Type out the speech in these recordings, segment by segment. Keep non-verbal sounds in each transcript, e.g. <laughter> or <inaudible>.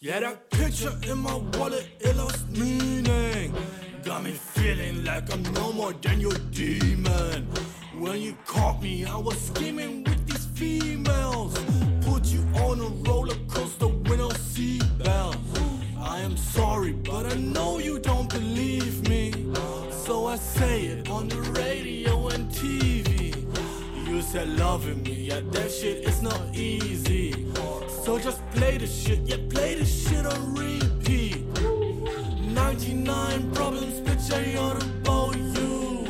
Yeah, that picture in my wallet, it lost meaning. Got me feeling like I'm no more than your demon. When you caught me, I was scheming with these females. Put you on a roller coaster with no seatbelt. I am sorry, but I know you don't believe me. So I say it on the radio and TV. You said loving me, yeah, that shit is not easy. So just play the shit, yeah, on repeat. 99 problems, bitch, I ought about you.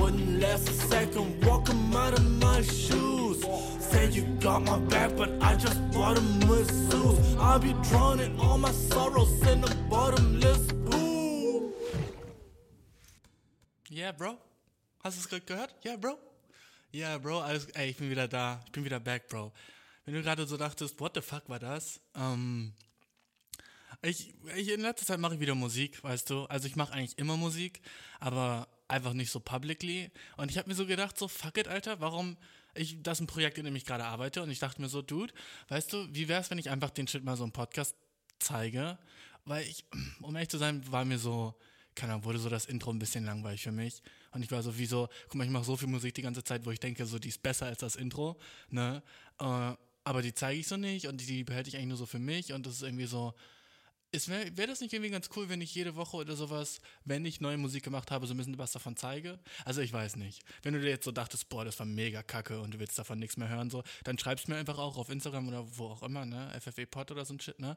Wouldn't last a second, walk out of my shoes. Say you got my back, but I just bought a masseuse. I'll be drowning all my sorrows in a bottomless pool. Yeah, Bro? Hast du es gerade gehört? Yeah, Bro? Yeah, Bro, alles, ey, ich bin wieder da. Ich bin wieder back, Bro. Wenn du gerade so dachtest, what the fuck war das? Ähm, ich, ich in letzter Zeit mache ich wieder Musik, weißt du? Also ich mache eigentlich immer Musik, aber einfach nicht so publicly. Und ich habe mir so gedacht, so fuck it, Alter, warum ich das ist ein Projekt, in dem ich gerade arbeite und ich dachte mir so, Dude, weißt du, wie wär's, wenn ich einfach den Shit mal so im Podcast zeige? Weil ich, um ehrlich zu sein, war mir so, keine Ahnung, wurde so das Intro ein bisschen langweilig für mich. Und ich war so wie guck mal, ich mache so viel Musik die ganze Zeit, wo ich denke, so, die ist besser als das Intro, ne? Äh, aber die zeige ich so nicht und die behalte ich eigentlich nur so für mich und das ist irgendwie so, Wäre wär das nicht irgendwie ganz cool, wenn ich jede Woche oder sowas, wenn ich neue Musik gemacht habe, so ein bisschen was davon zeige? Also ich weiß nicht. Wenn du dir jetzt so dachtest, boah, das war mega kacke und du willst davon nichts mehr hören, so, dann schreibst mir einfach auch auf Instagram oder wo auch immer, ne? FFE-Pod oder so ein Shit, ne?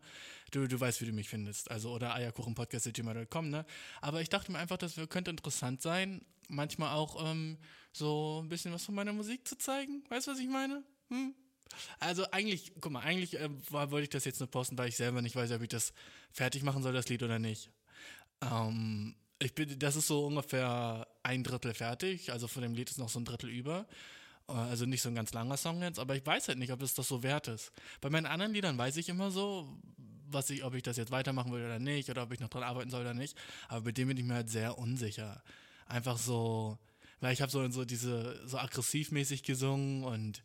Du, du weißt, wie du mich findest. Also, oder eierkuchenpodcast.gmail.com, ne? Aber ich dachte mir einfach, das könnte interessant sein, manchmal auch ähm, so ein bisschen was von meiner Musik zu zeigen. Weißt du, was ich meine? Hm? Also eigentlich, guck mal, eigentlich äh, wollte ich das jetzt nur posten, weil ich selber nicht weiß, ob ich das fertig machen soll, das Lied oder nicht. Ähm, ich bin, das ist so ungefähr ein Drittel fertig, also von dem Lied ist noch so ein Drittel über. Äh, also nicht so ein ganz langer Song jetzt, aber ich weiß halt nicht, ob es das so wert ist. Bei meinen anderen Liedern weiß ich immer so, was ich, ob ich das jetzt weitermachen will oder nicht, oder ob ich noch dran arbeiten soll oder nicht. Aber bei dem bin ich mir halt sehr unsicher. Einfach so, weil ich habe so, so diese, so aggressivmäßig gesungen und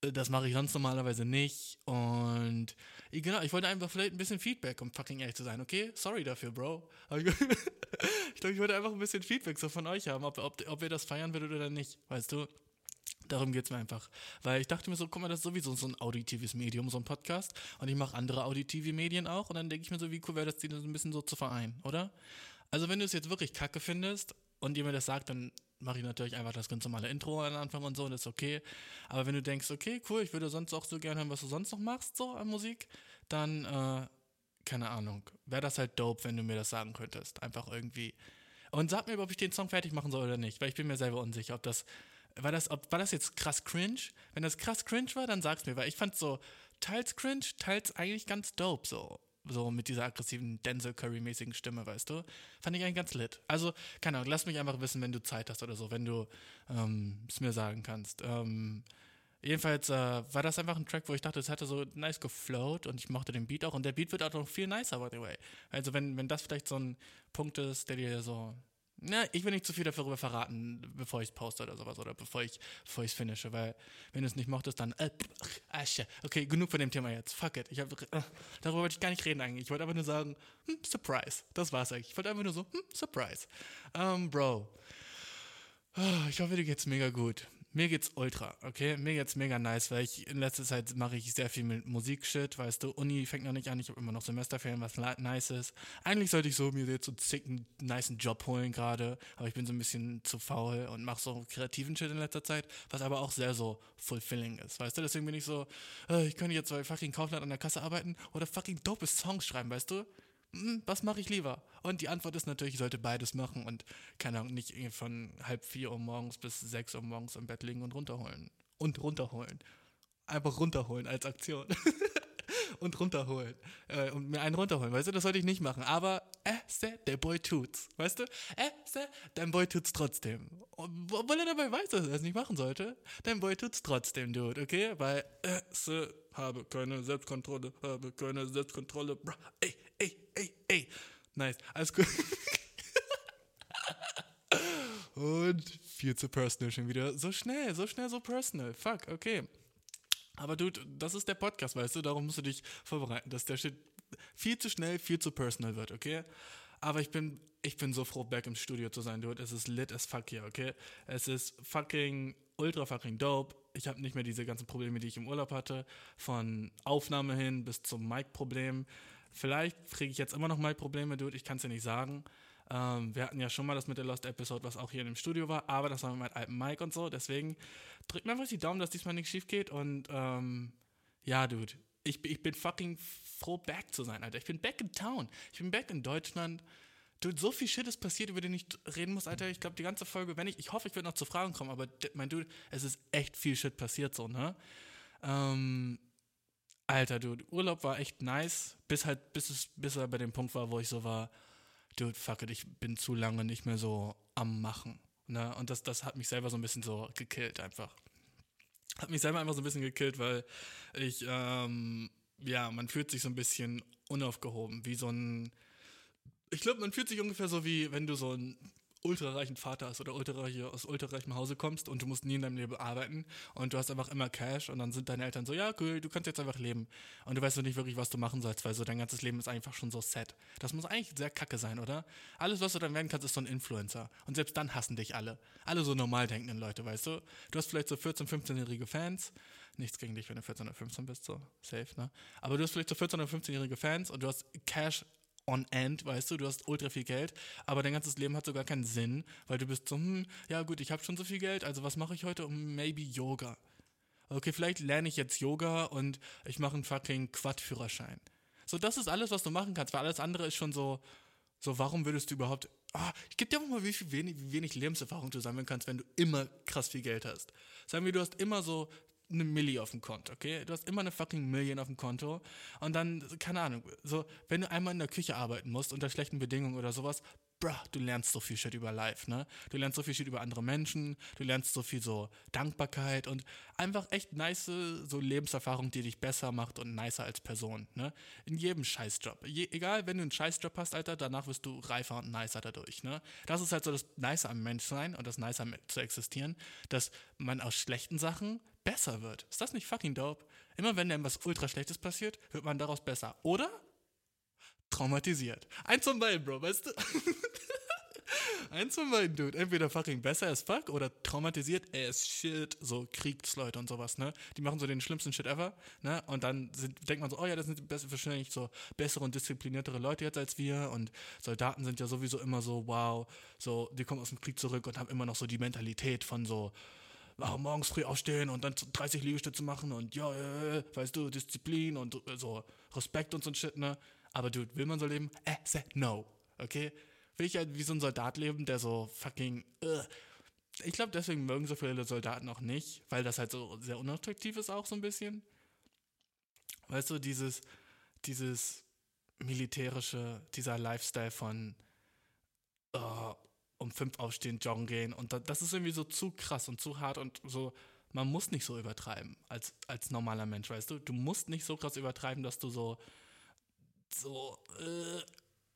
das mache ich sonst normalerweise nicht. Und genau, ich wollte einfach vielleicht ein bisschen Feedback, um fucking ehrlich zu sein, okay? Sorry dafür, Bro. <laughs> ich glaube, ich wollte einfach ein bisschen Feedback so von euch haben, ob, ob, ob ihr das feiern würdet oder nicht, weißt du? Darum geht es mir einfach. Weil ich dachte mir so, guck mal, das ist sowieso so ein auditives Medium, so ein Podcast. Und ich mache andere auditive Medien auch. Und dann denke ich mir so, wie cool wäre das, die so ein bisschen so zu vereinen, oder? Also wenn du es jetzt wirklich kacke findest und ihr mir das sagt, dann mache ich natürlich einfach das ganz normale Intro am Anfang und so und das ist okay. Aber wenn du denkst, okay, cool, ich würde sonst auch so gerne hören, was du sonst noch machst, so an Musik, dann, äh, keine Ahnung, wäre das halt dope, wenn du mir das sagen könntest. Einfach irgendwie. Und sag mir, ob ich den Song fertig machen soll oder nicht, weil ich bin mir selber unsicher, ob das, war das, ob, war das jetzt krass cringe? Wenn das krass cringe war, dann sag's mir, weil ich fand so teils cringe, teils eigentlich ganz dope, so so mit dieser aggressiven Denzel Curry-mäßigen Stimme, weißt du? Fand ich eigentlich ganz lit. Also, keine Ahnung, lass mich einfach wissen, wenn du Zeit hast oder so, wenn du ähm, es mir sagen kannst. Ähm, jedenfalls äh, war das einfach ein Track, wo ich dachte, es hatte so nice geflowt und ich mochte den Beat auch und der Beat wird auch noch viel nicer, by the way. Also, wenn, wenn das vielleicht so ein Punkt ist, der dir so na, ich will nicht zu viel darüber verraten, bevor ich es poste oder sowas oder bevor ich bevor ich es finische, weil wenn du es nicht mochtest, dann äh. Okay, genug von dem Thema jetzt. Fuck it. Ich hab, äh, darüber wollte ich gar nicht reden eigentlich. Ich wollte einfach nur sagen, hm, Surprise. Das war's eigentlich. Ich wollte einfach nur so, hm, Surprise. Ähm, Bro. Oh, ich hoffe, dir geht's mega gut mir geht's ultra, okay? Mir geht's mega nice, weil ich in letzter Zeit mache ich sehr viel mit Musikshit, weißt du, Uni fängt noch nicht an, ich habe immer noch Semesterferien, was nice ist. Eigentlich sollte ich so mir jetzt so zicken, niceen Job holen gerade, aber ich bin so ein bisschen zu faul und mache so kreativen Shit in letzter Zeit, was aber auch sehr so fulfilling ist, weißt du? Deswegen bin ich so, äh, ich könnte jetzt bei fucking Kaufland an der Kasse arbeiten oder fucking dope Songs schreiben, weißt du? Hm, was mache ich lieber? Und die Antwort ist natürlich, ich sollte beides machen und keine Ahnung, nicht von halb vier Uhr morgens bis sechs Uhr morgens im Bett liegen und runterholen. Und runterholen. Einfach runterholen als Aktion. <laughs> und runterholen. Äh, und mir einen runterholen, weißt du, das sollte ich nicht machen. Aber, äh, der Boy tut's. Weißt du? Äh, dein Boy tut's trotzdem. Obwohl er dabei weiß, dass er es nicht machen sollte. Dein Boy tut's trotzdem, Dude, okay? Weil, äh, habe keine Selbstkontrolle, habe keine Selbstkontrolle. Bra, ey, ey, ey. Nice, alles gut. Und viel zu personal schon wieder. So schnell, so schnell, so personal. Fuck, okay. Aber du, das ist der Podcast, weißt du, darum musst du dich vorbereiten, dass der Shit viel zu schnell, viel zu personal wird, okay? Aber ich bin, ich bin so froh, back im Studio zu sein, dude. Es ist lit as fuck hier, okay? Es ist fucking, ultra fucking dope. Ich habe nicht mehr diese ganzen Probleme, die ich im Urlaub hatte. Von Aufnahme hin bis zum Mic-Problem. Vielleicht kriege ich jetzt immer noch Mic-Probleme, dude. Ich kann es dir nicht sagen. Ähm, wir hatten ja schon mal das mit der Lost Episode, was auch hier in dem Studio war, aber das war mit meinem alten Mic und so. Deswegen drückt mir einfach die Daumen, dass diesmal nichts schief geht. Und ähm, ja, dude, ich, ich bin fucking froh, back zu sein, Alter. Ich bin back in town. Ich bin back in Deutschland. Dude, so viel Shit ist passiert, über den ich reden muss, Alter. Ich glaube, die ganze Folge, wenn ich, ich hoffe, ich werde noch zu Fragen kommen, aber mein Dude, es ist echt viel Shit passiert, so, ne? Ähm, Alter, Dude, Urlaub war echt nice, bis halt, bis es, bis er bei dem Punkt war, wo ich so war, Dude, fuck it, ich bin zu lange nicht mehr so am Machen, ne? Und das, das hat mich selber so ein bisschen so gekillt, einfach. Hat mich selber einfach so ein bisschen gekillt, weil ich, ähm, ja, man fühlt sich so ein bisschen unaufgehoben, wie so ein, ich glaube, man fühlt sich ungefähr so wie, wenn du so ein ultrareichen Vater hast oder ultrareiche, aus ultrareichem Hause kommst und du musst nie in deinem Leben arbeiten und du hast einfach immer Cash und dann sind deine Eltern so, ja, cool, du kannst jetzt einfach leben. Und du weißt so nicht wirklich, was du machen sollst, weil so dein ganzes Leben ist einfach schon so set. Das muss eigentlich sehr kacke sein, oder? Alles, was du dann werden kannst, ist so ein Influencer. Und selbst dann hassen dich alle. Alle so normal denkenden Leute, weißt du? Du hast vielleicht so 14-, 15-jährige Fans. Nichts gegen dich, wenn du 14 oder 15 bist, so safe, ne? Aber du hast vielleicht so 14- oder 15-jährige Fans und du hast Cash on end, weißt du, du hast ultra viel Geld, aber dein ganzes Leben hat sogar keinen Sinn, weil du bist so, hm, ja gut, ich habe schon so viel Geld, also was mache ich heute? Maybe Yoga. Okay, vielleicht lerne ich jetzt Yoga und ich mache einen fucking Quad-Führerschein. So, das ist alles, was du machen kannst, weil alles andere ist schon so, so, warum würdest du überhaupt, ah, ich gebe dir mal, wie, viel, wenig, wie wenig Lebenserfahrung du sammeln kannst, wenn du immer krass viel Geld hast. Sagen wir, du hast immer so eine Milli auf dem Konto, okay? Du hast immer eine fucking Million auf dem Konto und dann, keine Ahnung, so, wenn du einmal in der Küche arbeiten musst unter schlechten Bedingungen oder sowas, bruh, du lernst so viel Shit über Life, ne? Du lernst so viel Shit über andere Menschen, du lernst so viel so Dankbarkeit und einfach echt nice so Lebenserfahrung, die dich besser macht und nicer als Person, ne? In jedem Scheißjob. Je, egal, wenn du einen Scheißjob hast, Alter, danach wirst du reifer und nicer dadurch, ne? Das ist halt so das Nice am Menschsein und das Nice am zu existieren, dass man aus schlechten Sachen besser wird. Ist das nicht fucking dope? Immer wenn dir was ultra Schlechtes passiert, wird man daraus besser. Oder? Traumatisiert. Eins von beiden, Bro, weißt du? <laughs> Eins von beiden, Dude. Entweder fucking besser as fuck oder traumatisiert as shit. So Kriegsleute und sowas, ne? Die machen so den schlimmsten Shit ever, ne? Und dann sind, denkt man so, oh ja, das sind wahrscheinlich so bessere und diszipliniertere Leute jetzt als wir. Und Soldaten sind ja sowieso immer so, wow, so, die kommen aus dem Krieg zurück und haben immer noch so die Mentalität von so, oh, morgens früh aufstehen und dann 30 Liegestütze machen und ja, äh, weißt du, Disziplin und so Respekt und so ein Shit, ne? Aber dude, will man so leben? Äh, say no, okay? Will ich halt wie so ein Soldat leben, der so fucking, uh. ich glaube, deswegen mögen so viele Soldaten auch nicht, weil das halt so sehr unattraktiv ist auch so ein bisschen. Weißt du, dieses, dieses militärische, dieser Lifestyle von, uh, um fünf aufstehen, joggen gehen. Und das ist irgendwie so zu krass und zu hart und so. Man muss nicht so übertreiben als, als normaler Mensch, weißt du? Du musst nicht so krass übertreiben, dass du so, so, äh,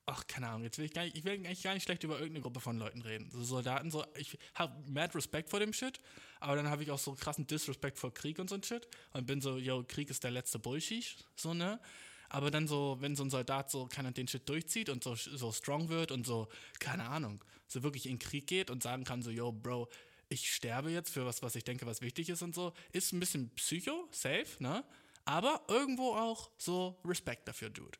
ach, keine Ahnung, jetzt will ich gar nicht, ich will eigentlich gar nicht schlecht über irgendeine Gruppe von Leuten reden. So Soldaten, so, ich habe mad Respekt vor dem Shit, aber dann habe ich auch so krassen Disrespect vor Krieg und so ein Shit und bin so, yo, Krieg ist der letzte Bullshit, so, ne? Aber dann so, wenn so ein Soldat so keiner den Shit durchzieht und so, so strong wird und so, keine Ahnung, so wirklich in Krieg geht und sagen kann, so, yo, Bro, ich sterbe jetzt für was, was ich denke, was wichtig ist und so, ist ein bisschen psycho, safe, ne? Aber irgendwo auch so Respekt dafür, Dude.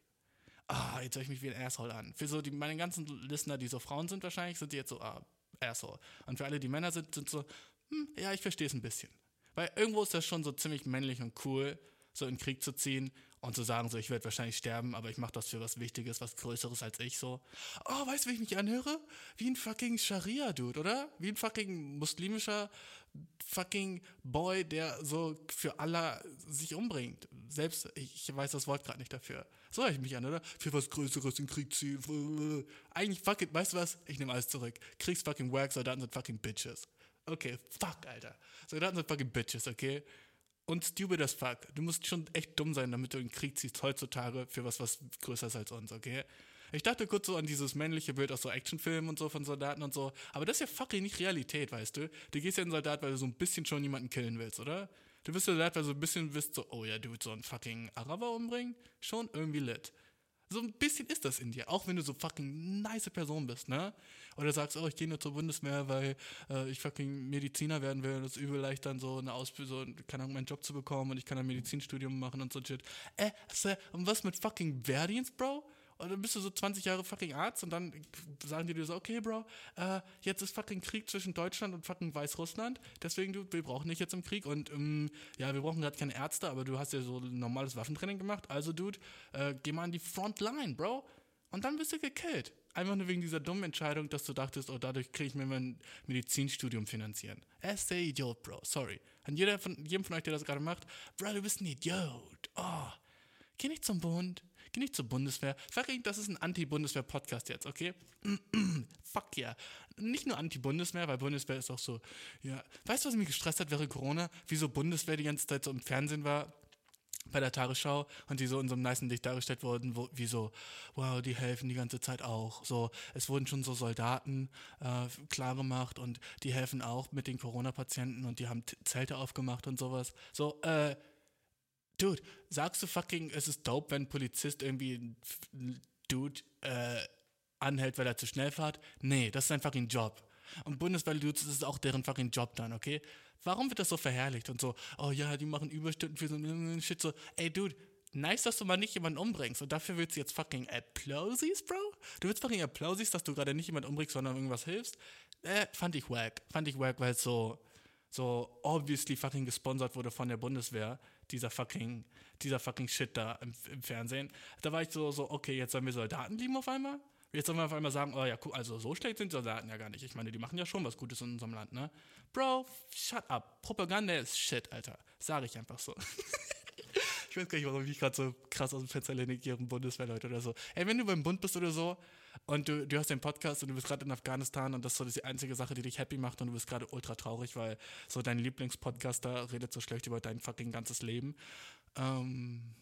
Ah, jetzt höre ich mich wie ein Asshole an. Für so die, meine ganzen Listener, die so Frauen sind wahrscheinlich, sind die jetzt so, ah, Asshole. Und für alle, die Männer sind, sind so, hm, ja, ich verstehe es ein bisschen. Weil irgendwo ist das schon so ziemlich männlich und cool, so in Krieg zu ziehen und zu sagen, so, ich werde wahrscheinlich sterben, aber ich mache das für was Wichtiges, was Größeres als ich, so. Oh, weißt du, wie ich mich anhöre? Wie ein fucking Scharia-Dude, oder? Wie ein fucking muslimischer fucking Boy, der so für Allah sich umbringt. Selbst, ich weiß das Wort gerade nicht dafür. So höre ich mich an, oder? Für was Größeres in Krieg ziehen. Eigentlich, fuck weißt du was? Ich nehme alles zurück. Kriegs fucking Wack, Soldaten sind fucking Bitches. Okay, fuck, Alter. Soldaten sind fucking Bitches, okay? Und stupid as fuck. Du musst schon echt dumm sein, damit du in den Krieg ziehst heutzutage für was, was größer ist als uns, okay? Ich dachte kurz so an dieses männliche Bild aus so Actionfilmen und so von Soldaten und so, aber das ist ja fucking nicht Realität, weißt du? Du gehst ja in Soldat, weil du so ein bisschen schon jemanden killen willst, oder? Du bist Soldat, weil du so ein bisschen bist so, oh ja, du willst so einen fucking Araber umbringen? Schon irgendwie lit. So ein bisschen ist das in dir, auch wenn du so fucking nice Person bist, ne? Oder sagst, oh, ich gehe nur zur Bundeswehr, weil äh, ich fucking Mediziner werden will und es ist übel leicht dann so eine Ausbildung, so, keine Ahnung, meinen Job zu bekommen und ich kann ein Medizinstudium machen und so shit. Äh, und was mit fucking Wehrdienst, Bro? Und dann bist du so 20 Jahre fucking Arzt und dann sagen die dir so, okay, Bro, äh, jetzt ist fucking Krieg zwischen Deutschland und fucking Weißrussland. Deswegen, du, wir brauchen dich jetzt im Krieg und ähm, ja, wir brauchen gerade keine Ärzte, aber du hast ja so normales Waffentraining gemacht. Also, Dude, äh, geh mal an die Frontline, Bro. Und dann bist du gekillt. Einfach nur wegen dieser dummen Entscheidung, dass du dachtest, oh, dadurch kriege ich mir mein Medizinstudium finanzieren. Er ist der Idiot, Bro. Sorry. An jeder von, jedem von euch, der das gerade macht, Bro, du bist ein Idiot. Oh. Geh nicht zum Bund. Geh nicht zur Bundeswehr. Fucking, das ist ein Anti-Bundeswehr-Podcast jetzt, okay? <clears throat> Fuck yeah. Nicht nur Anti-Bundeswehr, weil Bundeswehr ist auch so, ja. Weißt du, was mich gestresst hat während Corona? Wieso Bundeswehr die ganze Zeit so im Fernsehen war? bei der Tagesschau und die so in so einem niceen Licht dargestellt wurden, wo, wie so, wow, die helfen die ganze Zeit auch. So, es wurden schon so Soldaten äh, klar gemacht und die helfen auch mit den Corona-Patienten und die haben Zelte aufgemacht und sowas. So, äh, Dude, sagst du fucking, es ist dope, wenn ein Polizist irgendwie ein Dude äh, anhält, weil er zu schnell fährt? Nee, das ist sein fucking Job. Und Bundeswehr-Dudes, ist auch deren fucking Job dann, okay? Warum wird das so verherrlicht und so, oh ja, die machen Überstunden für so ein Shit, so, ey, Dude, nice, dass du mal nicht jemanden umbringst und dafür willst du jetzt fucking Applausies, Bro? Du willst fucking Applausies, dass du gerade nicht jemanden umbringst, sondern irgendwas hilfst? Äh, fand ich wack. Fand ich wack, weil es so, so obviously fucking gesponsert wurde von der Bundeswehr dieser fucking, dieser fucking Shit da im, im, Fernsehen. Da war ich so, so, okay, jetzt sollen wir Soldaten lieben auf einmal? Jetzt sollen wir auf einmal sagen, oh ja, cool, also so schlecht sind Soldaten ja gar nicht. Ich meine, die machen ja schon was Gutes in unserem Land, ne? Bro, shut up. Propaganda ist Shit, Alter. Sage ich einfach so. <laughs> ich weiß gar nicht, warum ich gerade so krass aus dem Fenster lehne gegen Bundeswehrleute oder so. Ey, wenn du beim Bund bist oder so und du, du hast den Podcast und du bist gerade in Afghanistan und das ist so die einzige Sache, die dich happy macht und du bist gerade ultra traurig, weil so dein Lieblingspodcaster redet so schlecht über dein fucking ganzes Leben. Ähm,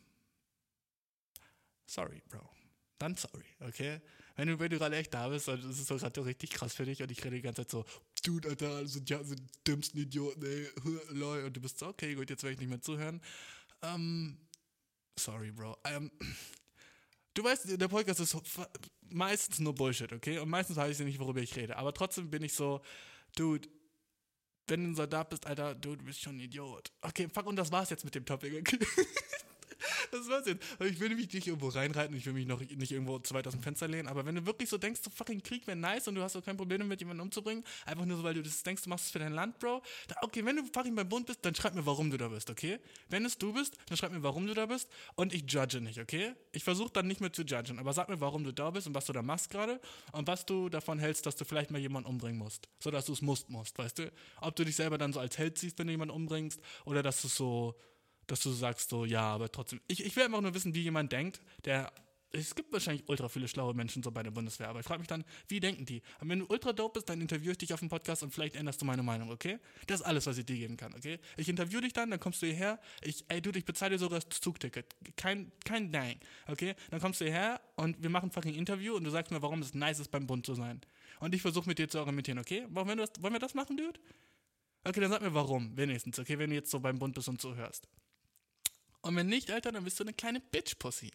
sorry, Bro. Dann sorry, okay? Wenn du, wenn du gerade echt da bist und es ist so gerade richtig krass für dich und ich rede die ganze Zeit so, Dude, Alter, sind ja sind dümmsten Idioten, ey, lol, und du bist so, okay, gut, jetzt werde ich nicht mehr zuhören. Ähm, sorry, Bro. Ähm, du weißt, der Podcast ist meistens nur Bullshit, okay? Und meistens weiß ich nicht, worüber ich rede. Aber trotzdem bin ich so, Dude, wenn du ein Soldat bist, Alter, du bist schon ein Idiot. Okay, fuck, und das war's jetzt mit dem Topic, okay? <laughs> das war's jetzt. Ich will mich nicht irgendwo reinreiten, ich will mich noch nicht irgendwo zu weit aus dem Fenster lehnen, aber wenn du wirklich so denkst, so fucking Krieg wäre nice und du hast auch kein Problem damit, jemanden umzubringen, einfach nur so, weil du das denkst, du machst es für dein Land, Bro, da, okay, wenn du fucking beim Bund bist, dann schreib mir, warum du da bist, okay? Wenn es du bist, dann schreib mir, warum du da bist und ich judge nicht, okay? Ich versuche dann nicht mehr zu judgen, aber sag mir, warum du da bist und was du da machst gerade und was du davon hältst, dass du vielleicht mal jemanden umbringen musst, so dass du es musst, musst, weißt du? Ob du dich selber dann so als Held siehst, wenn du jemanden umbringst oder dass du so dass du sagst so, ja, aber trotzdem. Ich, ich will einfach nur wissen, wie jemand denkt, der. Es gibt wahrscheinlich ultra viele schlaue Menschen so bei der Bundeswehr, aber ich frage mich dann, wie denken die? Und wenn du ultra dope bist, dann interviewe ich dich auf dem Podcast und vielleicht änderst du meine Meinung, okay? Das ist alles, was ich dir geben kann, okay? Ich interviewe dich dann, dann kommst du hierher, ich, ey du, ich bezahle dir sogar das Zugticket. Kein, kein Dang, okay? Dann kommst du hierher und wir machen fucking Interview und du sagst mir, warum es nice ist, beim Bund zu sein. Und ich versuche mit dir zu argumentieren, okay? Wollen wir, das, wollen wir das machen, Dude? Okay, dann sag mir warum, wenigstens, okay, wenn du jetzt so beim Bund bist und zuhörst. Und wenn nicht, Alter, dann bist du eine kleine Bitch-Pussy.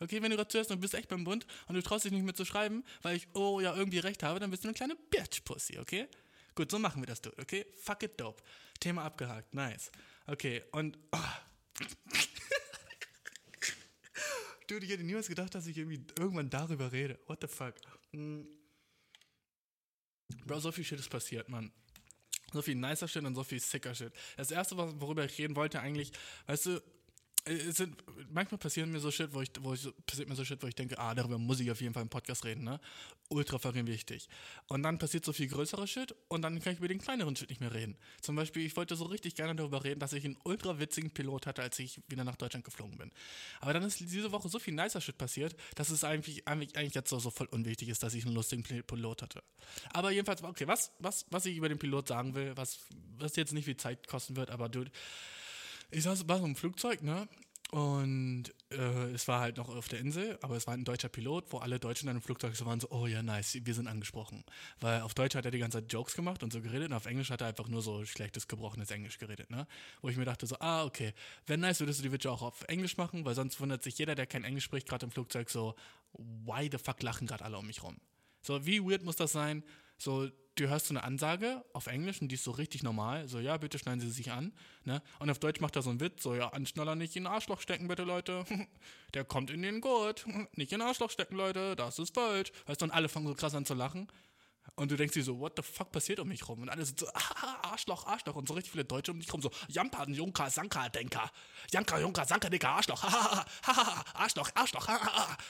Okay, wenn du gerade zuhörst und bist echt beim Bund und du traust dich nicht mehr zu schreiben, weil ich, oh ja, irgendwie recht habe, dann bist du eine kleine Bitch-Pussy, okay? Gut, so machen wir das, du, okay? Fuck it, dope. Thema abgehakt, nice. Okay, und. Oh. <laughs> Dude, ich hätte niemals gedacht, dass ich irgendwie irgendwann darüber rede. What the fuck? Hm. Bro, so viel Shit ist passiert, Mann. So viel nicer Shit und so viel sicker Shit. Das erste, worüber ich reden wollte, eigentlich, weißt du, sind, manchmal passieren mir so Shit, wo ich, wo ich, passiert mir so Shit, wo ich denke, ah, darüber muss ich auf jeden Fall im Podcast reden, ne? Ultra fucking wichtig. Und dann passiert so viel größerer Shit und dann kann ich über den kleineren Shit nicht mehr reden. Zum Beispiel, ich wollte so richtig gerne darüber reden, dass ich einen ultra witzigen Pilot hatte, als ich wieder nach Deutschland geflogen bin. Aber dann ist diese Woche so viel nicer Shit passiert, dass es eigentlich, eigentlich, eigentlich jetzt so, so voll unwichtig ist, dass ich einen lustigen Pilot hatte. Aber jedenfalls, okay, was, was, was ich über den Pilot sagen will, was, was jetzt nicht viel Zeit kosten wird, aber dude, ich saß, war so im Flugzeug, ne? Und äh, es war halt noch auf der Insel, aber es war ein deutscher Pilot, wo alle Deutschen dann im Flugzeug so waren, so, oh ja, nice, wir sind angesprochen. Weil auf Deutsch hat er die ganze Zeit Jokes gemacht und so geredet und auf Englisch hat er einfach nur so schlechtes, gebrochenes Englisch geredet, ne? Wo ich mir dachte so, ah, okay, wenn nice, würdest du die Witze auch auf Englisch machen, weil sonst wundert sich jeder, der kein Englisch spricht, gerade im Flugzeug so, why the fuck lachen gerade alle um mich rum? So, wie weird muss das sein? So, du hörst so eine Ansage auf Englisch und die ist so richtig normal. So, ja, bitte schneiden Sie sich an. Ne? Und auf Deutsch macht er so einen Witz, so, ja, Anschnaller nicht in den Arschloch stecken, bitte, Leute. <laughs> Der kommt in den Gurt. <laughs> Nicht in den Arschloch stecken, Leute. Das ist falsch. Weißt du, und alle fangen so krass an zu lachen. Und du denkst dir so, what the fuck passiert um mich rum? Und alle sind so, ah, <laughs> Arschloch, Arschloch. Und so richtig viele Deutsche um dich rum, so, Jampa, Junka, Sanka, Denker. Janka, Junka, Sanka, Dicker, Arschloch. Arschloch, Arschloch,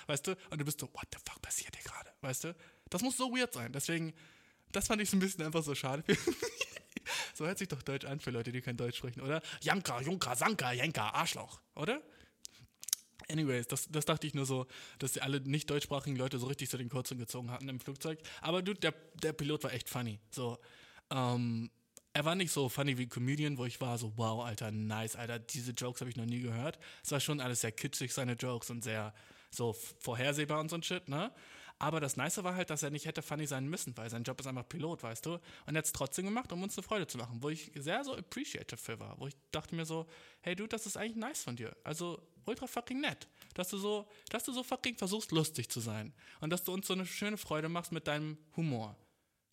weißt du? Und du bist so, what the fuck passiert hier gerade? Weißt du? Das muss so weird sein. Deswegen, das fand ich so ein bisschen einfach so schade. <laughs> so hört sich doch Deutsch an für Leute, die kein Deutsch sprechen, oder? Janka, Junka, Sanka, Jenka, Arschloch, oder? Anyways, das, das dachte ich nur so, dass die alle nicht deutschsprachigen Leute so richtig so den Kurzen gezogen hatten im Flugzeug. Aber du, der, der Pilot war echt funny. So, ähm, er war nicht so funny wie Comedian, wo ich war so, wow, Alter, nice, Alter, diese Jokes habe ich noch nie gehört. Es war schon alles sehr kitschig, seine Jokes und sehr so vorhersehbar und so ein Shit, ne? Aber das Nice war halt, dass er nicht hätte funny sein müssen, weil sein Job ist einfach Pilot, weißt du? Und er hat es trotzdem gemacht, um uns eine Freude zu machen, wo ich sehr so appreciative für war, wo ich dachte mir so, hey du, das ist eigentlich nice von dir. Also ultra fucking nett, dass du so, dass du so fucking versuchst, lustig zu sein und dass du uns so eine schöne Freude machst mit deinem Humor.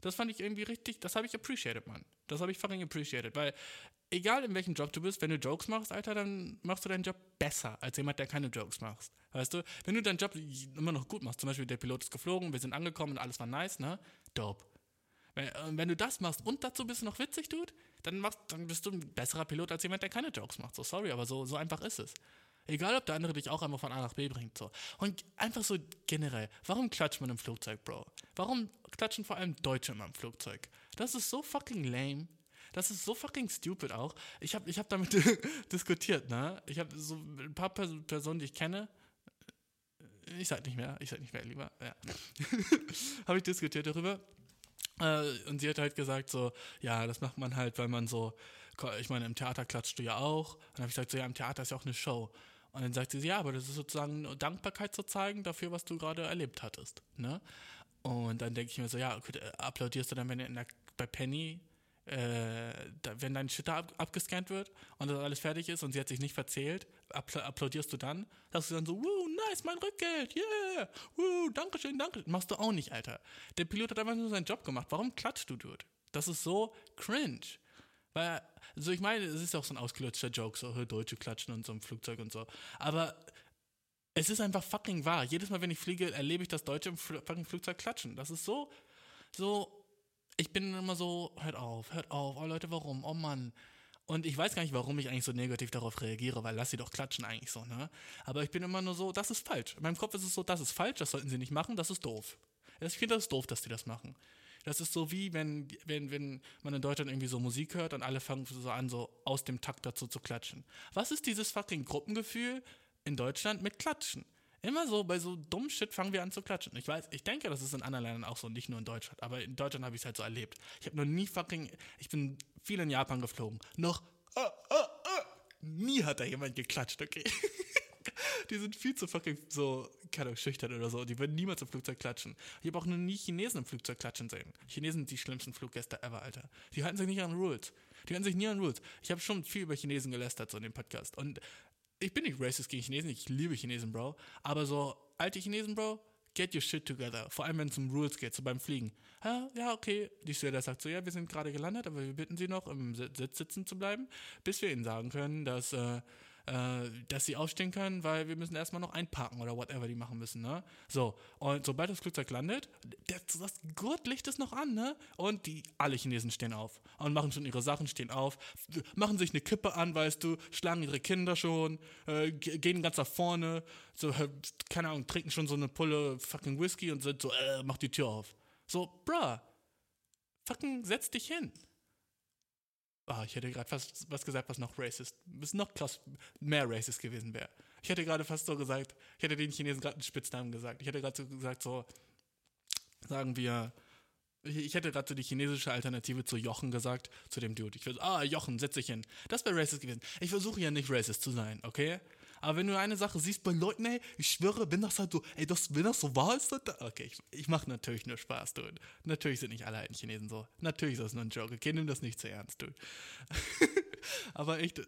Das fand ich irgendwie richtig, das habe ich appreciated, Mann. Das habe ich fucking appreciated, weil egal in welchem Job du bist, wenn du Jokes machst, Alter, dann machst du deinen Job besser als jemand, der keine Jokes macht. Weißt du? Wenn du deinen Job immer noch gut machst, zum Beispiel der Pilot ist geflogen, wir sind angekommen und alles war nice, ne? Dope. Wenn, äh, wenn du das machst und dazu bist du noch witzig, Dude, dann, machst, dann bist du ein besserer Pilot als jemand, der keine Jokes macht. So, sorry, aber so, so einfach ist es. Egal, ob der andere dich auch einfach von A nach B bringt. So. Und einfach so generell, warum klatscht man im Flugzeug, Bro? Warum klatschen vor allem Deutsche immer im Flugzeug? Das ist so fucking lame. Das ist so fucking stupid auch. Ich habe ich hab damit <laughs> diskutiert, ne? Ich habe so ein paar Pers Personen, die ich kenne. Ich sag nicht mehr, ich sag nicht mehr lieber. Ja. <laughs> habe ich diskutiert darüber. Äh, und sie hat halt gesagt so, ja, das macht man halt, weil man so, ich meine, im Theater klatscht du ja auch. Und dann habe ich gesagt so, ja, im Theater ist ja auch eine Show. Und dann sagt sie, ja, aber das ist sozusagen Dankbarkeit zu zeigen dafür, was du gerade erlebt hattest. Ne? Und dann denke ich mir so, ja, okay, applaudierst du dann, wenn der, bei Penny äh, wenn dein Shit ab, abgescannt wird und das alles fertig ist und sie hat sich nicht verzählt, appl applaudierst du dann, sagst du dann so, wuh, nice, mein Rückgeld, yeah, wuh, dankeschön, danke. Machst du auch nicht, Alter. Der Pilot hat einfach nur seinen Job gemacht. Warum klatscht du, Dude? Das ist so cringe. Weil, also ich meine, es ist auch so ein ausgelutschter Joke, so Deutsche klatschen und so im Flugzeug und so. Aber es ist einfach fucking wahr. Jedes Mal, wenn ich fliege, erlebe ich das Deutsche im fucking Flugzeug klatschen. Das ist so, so ich bin immer so, hört auf, hört auf, oh Leute, warum, oh Mann. Und ich weiß gar nicht, warum ich eigentlich so negativ darauf reagiere, weil lass sie doch klatschen eigentlich so, ne? Aber ich bin immer nur so, das ist falsch. In meinem Kopf ist es so, das ist falsch, das sollten sie nicht machen, das ist doof. Ich finde das doof, dass die das machen. Das ist so wie, wenn, wenn, wenn man in Deutschland irgendwie so Musik hört und alle fangen so an, so aus dem Takt dazu zu klatschen. Was ist dieses fucking Gruppengefühl in Deutschland mit Klatschen? Immer so, bei so dummen Shit fangen wir an zu klatschen. Ich weiß, ich denke, das ist in anderen Ländern auch so, nicht nur in Deutschland. Aber in Deutschland habe ich es halt so erlebt. Ich habe noch nie fucking, ich bin viel in Japan geflogen. Noch, ah, ah, ah, nie hat da jemand geklatscht, okay? <laughs> die sind viel zu fucking so, keine Ahnung, schüchtern oder so. Die würden niemals im Flugzeug klatschen. Ich habe auch noch nie Chinesen im Flugzeug klatschen sehen. Chinesen sind die schlimmsten Fluggäste ever, Alter. Die halten sich nicht an Rules. Die halten sich nie an Rules. Ich habe schon viel über Chinesen gelästert, so in dem Podcast. Und ich bin nicht racist gegen Chinesen, ich liebe Chinesen, Bro. Aber so alte Chinesen, Bro, get your shit together. Vor allem, wenn es um Rules geht, so beim Fliegen. Ja, ja okay. Die Stewardess sagt so, ja, wir sind gerade gelandet, aber wir bitten Sie noch, im Sitz sitzen zu bleiben, bis wir Ihnen sagen können, dass äh, äh, dass sie aufstehen können, weil wir müssen erstmal noch einparken oder whatever die machen müssen, ne? So, und sobald das Flugzeug landet, das, das Gurtlicht ist noch an, ne? Und die, alle Chinesen stehen auf und machen schon ihre Sachen, stehen auf, machen sich eine Kippe an, weißt du, schlagen ihre Kinder schon, äh, gehen ganz nach vorne, so, keine Ahnung, trinken schon so eine Pulle fucking Whisky und sind so, äh, mach die Tür auf. So, bruh, fucking setz dich hin. Oh, ich hätte gerade fast was gesagt, was noch racist, was noch krass mehr racist gewesen wäre. Ich hätte gerade fast so gesagt, ich hätte den Chinesen gerade einen Spitznamen gesagt. Ich hätte gerade so gesagt, so, sagen wir, ich hätte gerade so die chinesische Alternative zu Jochen gesagt, zu dem Dude. Ich würde, ah, Jochen, setz dich hin. Das wäre racist gewesen. Ich versuche ja nicht racist zu sein, okay? Aber wenn du eine Sache siehst bei Leuten, ey, ich schwöre, wenn das halt so, ey, das, wenn das so wahr ist, dann, okay, ich, ich mache natürlich nur Spaß, dude. Natürlich sind nicht alle alten Chinesen so. Natürlich ist das nur ein Joke, okay, nimm das nicht zu ernst, dude. <laughs> Aber echt,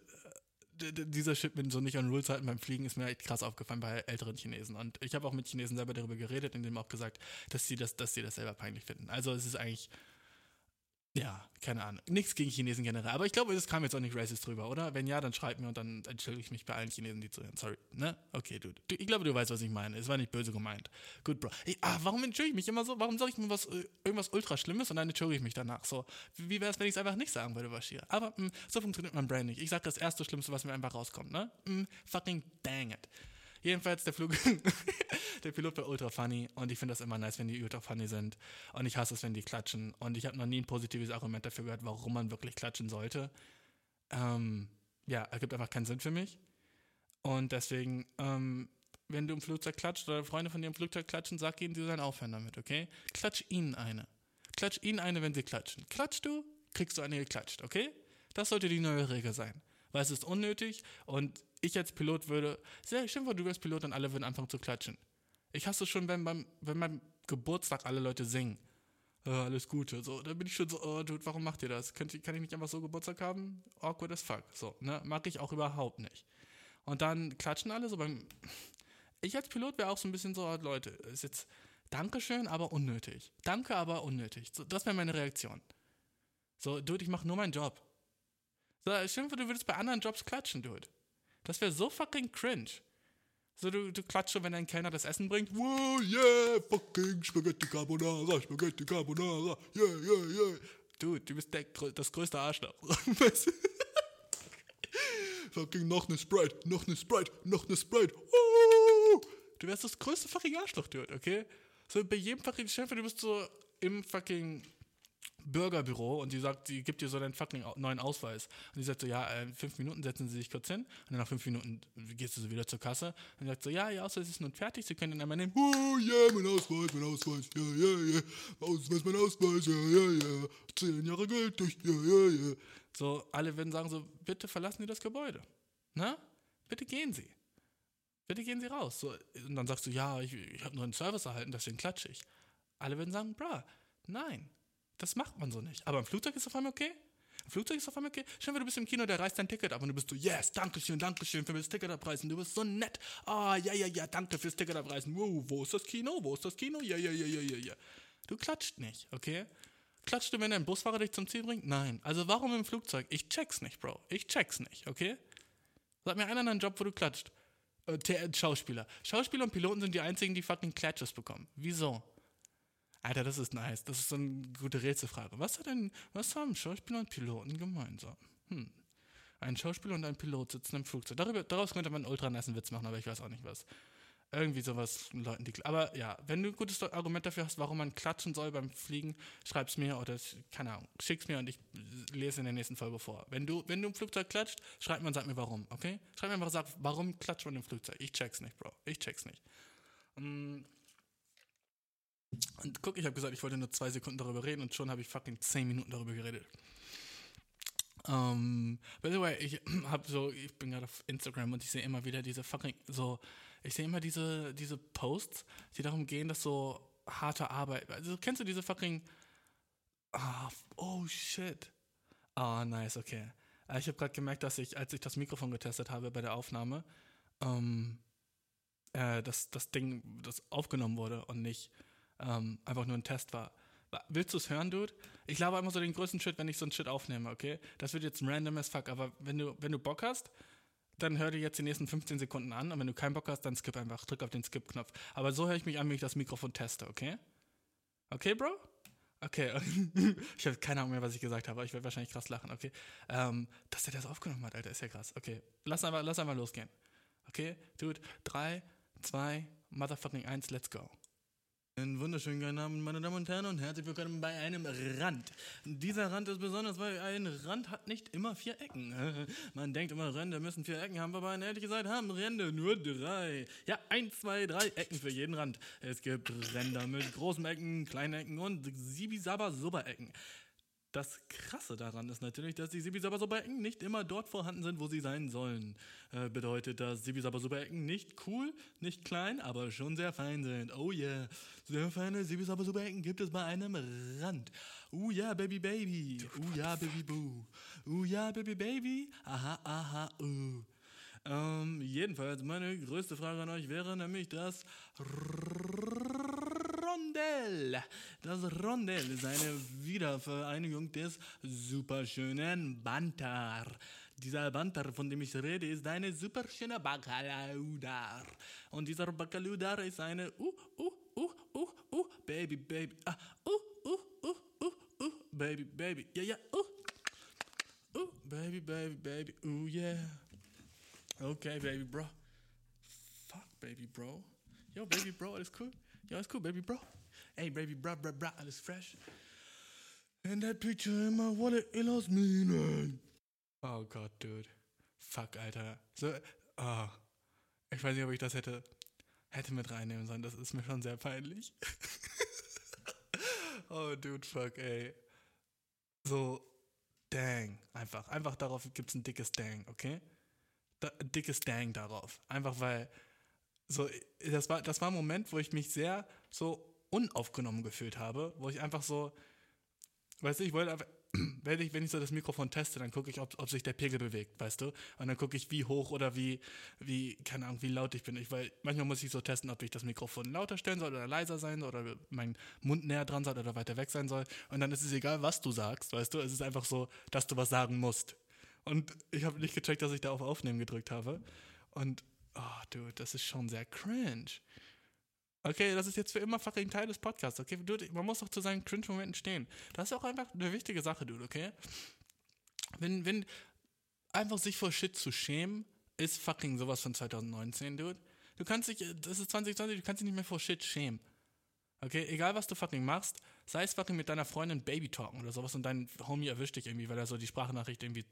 dieser Shit mit so nicht an Rules halten beim Fliegen ist mir echt krass aufgefallen bei älteren Chinesen. Und ich habe auch mit Chinesen selber darüber geredet und dem auch gesagt, dass sie das, dass sie das selber peinlich finden. Also es ist eigentlich ja, keine Ahnung. Nichts gegen Chinesen generell. Aber ich glaube, es kam jetzt auch nicht racist drüber, oder? Wenn ja, dann schreibt mir und dann entschuldige ich mich bei allen Chinesen, die zuhören. Sorry. Ne? Okay, dude. Du, ich glaube, du weißt, was ich meine. Es war nicht böse gemeint. Gut, Bro. Ey, ah, warum entschuldige ich mich immer so? Warum sage ich mir was, äh, irgendwas ultra Schlimmes und dann entschuldige ich mich danach? So, wie wäre es, wenn ich es einfach nicht sagen würde, Bashir? Aber mh, mm, so funktioniert mein Brain nicht. Ich sage das erste Schlimmste, was mir einfach rauskommt, ne? Mh, mm, fucking dang it. Jedenfalls, der Flug, <laughs> der Pilot war ultra funny und ich finde das immer nice, wenn die ultra funny sind. Und ich hasse es, wenn die klatschen. Und ich habe noch nie ein positives Argument dafür gehört, warum man wirklich klatschen sollte. Ähm, ja, ergibt einfach keinen Sinn für mich. Und deswegen, ähm, wenn du im Flugzeug klatscht oder Freunde von dir im Flugzeug klatschen, sag ihnen, sie sollen aufhören damit, okay? Klatsch ihnen eine. Klatsch ihnen eine, wenn sie klatschen. Klatsch du, kriegst du eine geklatscht, okay? Das sollte die neue Regel sein. Weil es ist unnötig und ich als Pilot würde, sehr schön, du wärst Pilot und alle würden anfangen zu klatschen. Ich hasse es schon, wenn beim, wenn beim Geburtstag alle Leute singen. Äh, alles Gute. So, da bin ich schon so, oh, dude, warum macht ihr das? Könnt, kann ich nicht einfach so Geburtstag haben? Awkward as fuck. So, ne? Mag ich auch überhaupt nicht. Und dann klatschen alle so beim. Ich als Pilot wäre auch so ein bisschen so, oh, Leute, ist jetzt Dankeschön, aber unnötig. Danke, aber unnötig. So, das wäre meine Reaktion. So, dude, ich mache nur meinen Job. So, stimmt, du würdest bei anderen Jobs klatschen, dude. Das wäre so fucking cringe. So, du, du klatscht wenn dein Kellner das Essen bringt. Wow, yeah, fucking Spaghetti Carbonara, Spaghetti Carbonara, yeah, yeah, yeah. Dude, du bist der, das größte Arschloch. <laughs> fucking noch ne Sprite, noch ne Sprite, noch ne Sprite. Uh, du wärst das größte fucking Arschloch, Dude, okay? So, bei jedem fucking Chef, du bist so im fucking Bürgerbüro und die sagt, sie gibt dir so deinen fucking neuen Ausweis. Und die sagt so, ja, in fünf Minuten setzen Sie sich kurz hin. Und dann nach fünf Minuten gehst du so wieder zur Kasse. Und sagt so, ja, Ihr Ausweis ist nun fertig, Sie können ihn einmal nehmen. Oh, yeah, mein Ausweis, mein Ausweis, ja, ja, ja. Ausweis, mein Ausweis, ja, ja, ja. Zehn Jahre gültig, ja, ja, ja. So, alle werden sagen so, bitte verlassen Sie das Gebäude. Na? Bitte gehen Sie. Bitte gehen Sie raus. So, und dann sagst du, ja, ich, ich habe nur einen Service erhalten, deswegen klatsche ich. Alle werden sagen, bra, nein, das macht man so nicht. Aber im Flugzeug ist es auf einmal okay. Im Flugzeug ist es auf einmal okay. Schön, du bist im Kino, der reißt dein Ticket ab und du bist so, yes, danke schön, danke schön für das Ticket abreißen. Du bist so nett. Ah, oh, ja, ja, ja, danke fürs Ticket abreißen. Wow, wo ist das Kino? Wo ist das Kino? Ja, ja, ja, ja, ja, ja. Du klatscht nicht, okay? Klatscht du, wenn dein Busfahrer dich zum Ziel bringt? Nein. Also warum im Flugzeug? Ich check's nicht, Bro. Ich check's nicht, okay? Sag mir einen anderen Job, wo du klatscht. Äh, Schauspieler. Schauspieler und Piloten sind die einzigen, die fucking Klatsches bekommen. Wieso? Alter, das ist nice. Das ist so eine gute Rätselfrage. Was hat denn, was haben Schauspieler und Piloten gemeinsam? Hm. Ein Schauspieler und ein Pilot sitzen im Flugzeug. Darüber, daraus könnte man einen ultra nice Witz machen, aber ich weiß auch nicht was. Irgendwie sowas Leuten, die. Aber ja, wenn du ein gutes Argument dafür hast, warum man klatschen soll beim Fliegen, schreib's mir oder, keine Ahnung, schick's mir und ich lese in der nächsten Folge vor. Wenn du, wenn du im Flugzeug klatscht, schreib mir und sag mir warum, okay? Schreib mir einfach, sag, warum klatscht man im Flugzeug? Ich check's nicht, Bro. Ich check's nicht. Um, und guck, ich habe gesagt, ich wollte nur zwei Sekunden darüber reden und schon habe ich fucking zehn Minuten darüber geredet. Um, ähm, by the way, ich <clears throat> habe so, ich bin gerade auf Instagram und ich sehe immer wieder diese fucking, so, ich sehe immer diese, diese Posts, die darum gehen, dass so harte Arbeit, also kennst du diese fucking, oh, oh shit. Ah, oh, nice, okay. Äh, ich habe gerade gemerkt, dass ich, als ich das Mikrofon getestet habe bei der Aufnahme, ähm, äh, dass das Ding, das aufgenommen wurde und nicht ähm, einfach nur ein Test war. Willst du es hören, Dude? Ich glaube immer so den größten Shit, wenn ich so einen Shit aufnehme, okay? Das wird jetzt random as fuck, aber wenn du, wenn du Bock hast, dann hör dir jetzt die nächsten 15 Sekunden an und wenn du keinen Bock hast, dann skip einfach, drück auf den Skip-Knopf. Aber so höre ich mich an, wenn ich das Mikrofon teste, okay? Okay, Bro? Okay, <laughs> ich habe keine Ahnung mehr, was ich gesagt habe, aber ich werde wahrscheinlich krass lachen, okay? Ähm, dass der das aufgenommen hat, Alter, ist ja krass. Okay, lass einfach, lass einfach losgehen. Okay, Dude, 3, 2, Motherfucking 1, let's go. Einen wunderschönen guten Abend, meine Damen und Herren, und herzlich willkommen bei einem Rand. Dieser Rand ist besonders, weil ein Rand hat nicht immer vier Ecken. <laughs> Man denkt immer, Ränder müssen vier Ecken haben, aber ehrlich gesagt haben Ränder nur drei. Ja, eins, zwei, drei Ecken für jeden Rand. Es gibt Ränder mit großen Ecken, kleinen Ecken und sibi-saba-super-Ecken. Das Krasse daran ist natürlich, dass die Sibisaba-Super-Ecken nicht immer dort vorhanden sind, wo sie sein sollen. Äh, bedeutet, dass Sibisaba-Super-Ecken nicht cool, nicht klein, aber schon sehr fein sind. Oh yeah, sehr feine Sibisaba-Super-Ecken gibt es bei einem Rand. Oh yeah, Baby Baby. Oh yeah, Baby Boo. Oh yeah, Baby Baby. Aha, aha, uh. Ähm, jedenfalls, meine größte Frage an euch wäre nämlich das Rondell. Das Rondell ist eine Wiedervereinigung des superschönen Banter. Dieser Banter, von dem ich rede, ist eine superschöne Bacalaudar. Und dieser Bacalaudar ist eine uh, uh, uh, uh, uh, Baby, Baby, ah, uh, uh, uh, uh, uh, Baby, Baby, ja, ja, uh, uh, Baby, Baby, Baby, uh, yeah. Okay, Baby, bro. Fuck, Baby, bro. Yo, Baby, bro, alles cool? Yo, alles cool, Baby, bro. Hey, Baby, bro, bro, bro, alles fresh. And that picture in my wallet, it lost meaning. Oh Gott, dude. Fuck, Alter. So, oh. Ich weiß nicht, ob ich das hätte, hätte mit reinnehmen sollen. Das ist mir schon sehr peinlich. <laughs> oh, dude, fuck, ey. So, dang. Einfach. Einfach darauf gibt's ein dickes Dang, okay? Da, dickes Dang darauf. Einfach weil, so, das war, das war ein Moment, wo ich mich sehr so unaufgenommen gefühlt habe, wo ich einfach so, weißt du, ich wollte einfach, <clears throat> wenn ich, wenn ich so das Mikrofon teste, dann gucke ich, ob, ob sich der Pegel bewegt, weißt du? Und dann gucke ich, wie hoch oder wie, wie, keine Ahnung, wie laut ich bin. Ich, weil manchmal muss ich so testen, ob ich das Mikrofon lauter stellen soll oder leiser sein soll oder mein Mund näher dran soll oder weiter weg sein soll. Und dann ist es egal, was du sagst, weißt du? Es ist einfach so, dass du was sagen musst. Und ich habe nicht gecheckt, dass ich da auf Aufnehmen gedrückt habe. Und, oh, dude, das ist schon sehr cringe. Okay, das ist jetzt für immer fucking Teil des Podcasts, okay? Dude, man muss doch zu seinen Cringe-Momenten stehen. Das ist auch einfach eine wichtige Sache, Dude, okay? Wenn, wenn, einfach sich vor Shit zu schämen, ist fucking sowas von 2019, Dude. Du kannst dich, das ist 2020, du kannst dich nicht mehr vor Shit schämen. Okay, egal was du fucking machst, sei es fucking mit deiner Freundin Baby talken oder sowas und dein Homie erwischt dich irgendwie, weil er so die Sprachnachricht irgendwie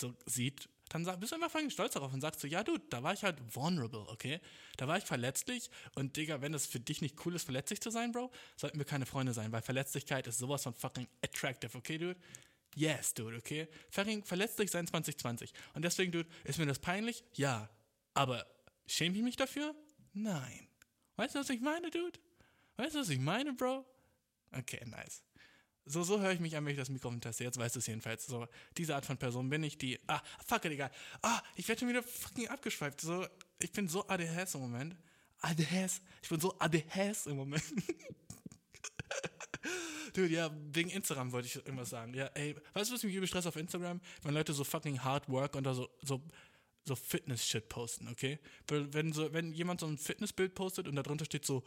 so sieht dann bist du einfach fucking stolz darauf und sagst so, ja, du, da war ich halt vulnerable, okay? Da war ich verletzlich und Digga, wenn das für dich nicht cool ist, verletzlich zu sein, Bro, sollten wir keine Freunde sein, weil Verletzlichkeit ist sowas von fucking attractive, okay, dude? Yes, dude, okay? Fucking verletzlich sein 2020. Und deswegen, dude, ist mir das peinlich? Ja. Aber schäme ich mich dafür? Nein. Weißt du, was ich meine, dude? Weißt du, was ich meine, Bro? Okay, nice. So, so höre ich mich an, wenn ich das Mikrofon teste. Jetzt weißt du es jedenfalls. So, diese Art von Person bin ich, die. Ah, fuck it, egal. Ah, ich werde schon wieder fucking abgeschweift. So, ich bin so ADHS im Moment. ADHS. Ich bin so ADHS im Moment. <laughs> Dude, ja, wegen Instagram wollte ich irgendwas sagen. Ja, ey, weißt du, was mich übel stresst auf Instagram? Wenn Leute so fucking hard work und da so, so, so Fitness-Shit posten, okay? Wenn, so, wenn jemand so ein Fitnessbild postet und da drunter steht so,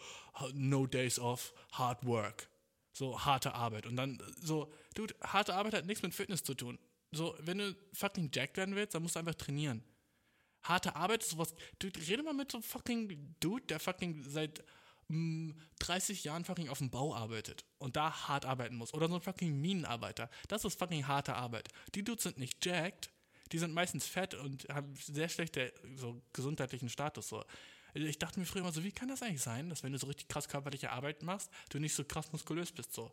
no days off, hard work so harte Arbeit. Und dann so, dude, harte Arbeit hat nichts mit Fitness zu tun. So, wenn du fucking jacked werden willst, dann musst du einfach trainieren. Harte Arbeit ist sowas. Dude, rede mal mit so einem fucking Dude, der fucking seit mh, mm, 30 Jahren fucking auf dem Bau arbeitet und da hart arbeiten muss. Oder so ein fucking Minenarbeiter. Das ist fucking harte Arbeit. Die Dudes sind nicht jacked, die sind meistens fett und haben sehr schlechten so gesundheitlichen Status. So. Ich dachte mir früher immer so, wie kann das eigentlich sein, dass wenn du so richtig krass körperliche Arbeit machst, du nicht so krass muskulös bist, so.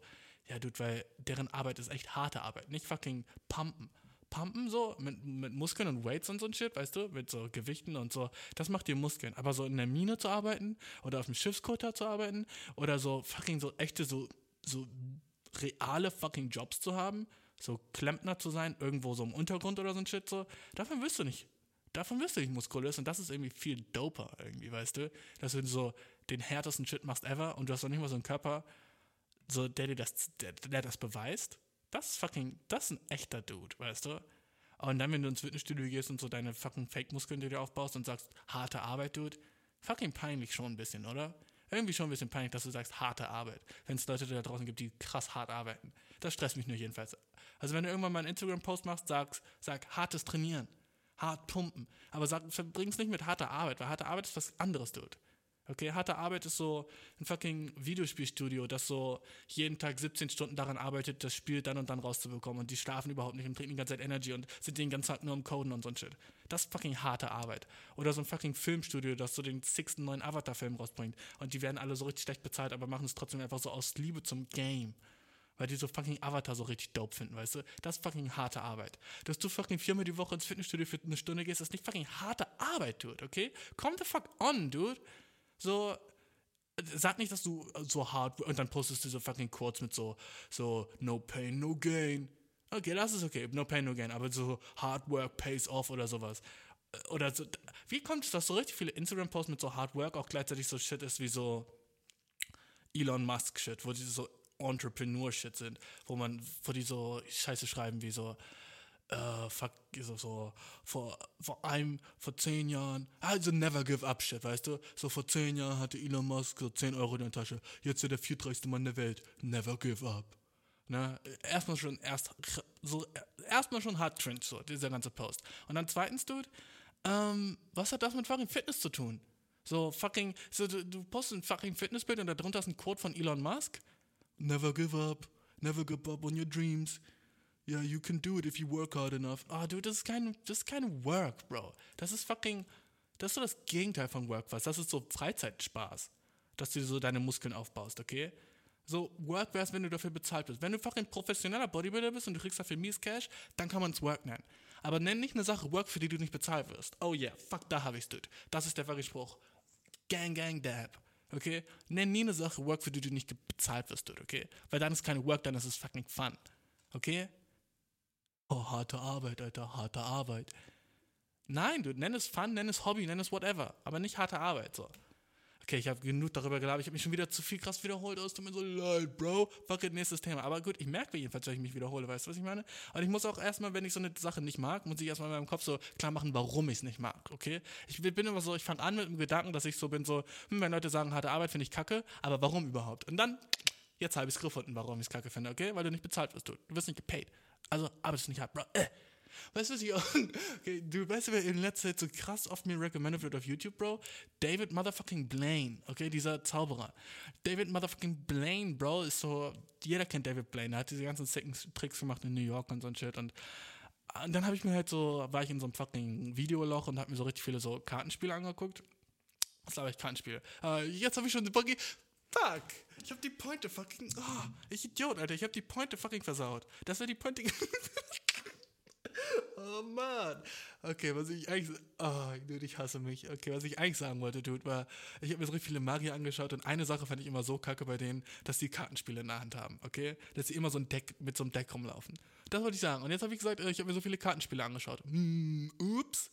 Ja, dude, weil deren Arbeit ist echt harte Arbeit, nicht fucking pumpen. Pumpen so, mit, mit Muskeln und Weights und so ein Shit, weißt du, mit so Gewichten und so, das macht dir Muskeln. Aber so in der Mine zu arbeiten oder auf dem Schiffskoter zu arbeiten oder so fucking so echte, so, so reale fucking Jobs zu haben, so Klempner zu sein, irgendwo so im Untergrund oder so ein Shit, so, davon wirst du nicht davon wirst du nicht muskulös und das ist irgendwie viel doper irgendwie, weißt du? Dass du so den härtesten Shit machst ever und du hast doch nicht mal so einen Körper, so der dir das, der, der das beweist. Das ist fucking, das ist ein echter Dude, weißt du? Und dann, wenn du ins Fitnessstudio gehst und so deine fucking Fake-Muskeln dir aufbaust und sagst, harte Arbeit, Dude, fucking peinlich schon ein bisschen, oder? Irgendwie schon ein bisschen peinlich, dass du sagst, harte Arbeit. Wenn es Leute da draußen gibt, die krass hart arbeiten. Das stresst mich nur jedenfalls. Also wenn du irgendwann mal einen Instagram-Post machst, sag, sag hartes Trainieren hart pumpen. Aber verbring es nicht mit harter Arbeit, weil harte Arbeit ist was anderes, Dude. Okay, harte Arbeit ist so ein fucking Videospielstudio, das so jeden Tag 17 Stunden daran arbeitet, das Spiel dann und dann rauszubekommen und die schlafen überhaupt nicht und trinken die ganze Zeit Energy und sind den ganzen Tag nur am Coden und so ein Shit. Das ist fucking harte Arbeit. Oder so ein fucking Filmstudio, das so den sechsten neuen Avatar-Film rausbringt und die werden alle so richtig schlecht bezahlt, aber machen es trotzdem einfach so aus Liebe zum Game. Weil die so fucking Avatar so richtig dope finden, weißt du? Das ist fucking harte Arbeit. Dass du fucking viermal die Woche ins Fitnessstudio für eine Stunde gehst, ist nicht fucking harte Arbeit, dude, okay? Come the fuck on, dude. So, sag nicht, dass du so hart und dann postest du so fucking kurz mit so, so, no pain, no gain. Okay, das ist okay, no pain, no gain, aber so hard work pays off oder sowas. Oder so, wie kommt es, dass so richtig viele Instagram-Posts mit so hard work auch gleichzeitig so Shit ist wie so Elon Musk-Shit, wo die so Entrepreneur-Shit sind, wo man, wo die so Scheiße schreiben wie so, äh, fuck, so, so, vor, vor einem, vor zehn Jahren, also never give up shit, weißt du? So vor zehn Jahren hatte Elon Musk so 10 Euro in der Tasche, jetzt ist er der viertreichste Mann der Welt, never give up. Ne? Erstmal schon, erst, so, erstmal schon hart cringe, so, dieser ganze Post. Und dann zweitens, Dude, ähm, was hat das mit fucking Fitness zu tun? So fucking, so du, du postest ein fucking Fitnessbild und darunter ist ein Quote von Elon Musk. Never give up, never give up on your dreams. Yeah, you can do it if you work hard enough. Ah, dude, das ist kein, das ist kein Work, Bro. Das ist fucking, das ist so das Gegenteil von Work, was. Das ist so Freizeitspaß, dass du so deine Muskeln aufbaust, okay? So, Work wäre es, wenn du dafür bezahlt bist. Wenn du fucking professioneller Bodybuilder bist und du kriegst dafür mies Cash, dann kann man es Work nennen. Aber nenn nicht eine Sache Work, für die du nicht bezahlt wirst. Oh yeah, fuck, da habe ich's, dude. Das ist der wahre Spruch. Gang, gang, dab. Okay? Nenn nie eine Sache Work, für die du nicht bezahlt wirst, dude, okay? Weil dann ist keine Work, dann ist es fucking Fun. Okay? Oh, harte Arbeit, Alter, harte Arbeit. Nein, du nenn es Fun, nenn es Hobby, nenn es whatever, aber nicht harte Arbeit, so. Okay, ich habe genug darüber gelabert, ich habe mich schon wieder zu viel krass wiederholt, aus tut mir so leid, Bro. Fuck it, nächstes Thema. Aber gut, ich merke jedenfalls, dass ich mich wiederhole, weißt du, was ich meine? Und ich muss auch erstmal, wenn ich so eine Sache nicht mag, muss ich erstmal in meinem Kopf so klar machen, warum ich es nicht mag, okay? Ich bin immer so, ich fange an mit dem Gedanken, dass ich so bin, so, hm, wenn Leute sagen, harte Arbeit finde ich kacke, aber warum überhaupt? Und dann, jetzt habe ich es gefunden, warum ich es kacke finde, okay? Weil du nicht bezahlt wirst, du. Du wirst nicht gepaid. Also arbeitest nicht hart, Bro. Äh. Weißt du, was ich auch. <laughs> Okay, du weißt, wer in letzter Zeit so krass oft mir recommended wird auf YouTube, Bro? David Motherfucking Blaine, okay, dieser Zauberer. David Motherfucking Blaine, Bro, ist so. Jeder kennt David Blaine. Er hat diese ganzen sicken Tricks gemacht in New York und so ein Shit. Und, und dann habe ich mir halt so. War ich in so einem fucking Videoloch und habe mir so richtig viele so Kartenspiele angeguckt. Was glaube ich, Kartenspiele. Uh, jetzt habe ich schon die Buggy. Fuck! Ich habe die Pointe fucking. Oh, ich Idiot, Alter. Ich habe die Pointe fucking versaut. Das wäre die Pointe. <laughs> Oh Mann. Okay, was ich eigentlich. Oh, dude, ich hasse mich. Okay, was ich eigentlich sagen wollte, Dude, war, ich habe mir so viele Magier angeschaut und eine Sache fand ich immer so kacke bei denen, dass die Kartenspiele in der Hand haben, okay? Dass sie immer so ein Deck mit so einem Deck rumlaufen. Das wollte ich sagen. Und jetzt habe ich gesagt, ich habe mir so viele Kartenspiele angeschaut. Hm, ups.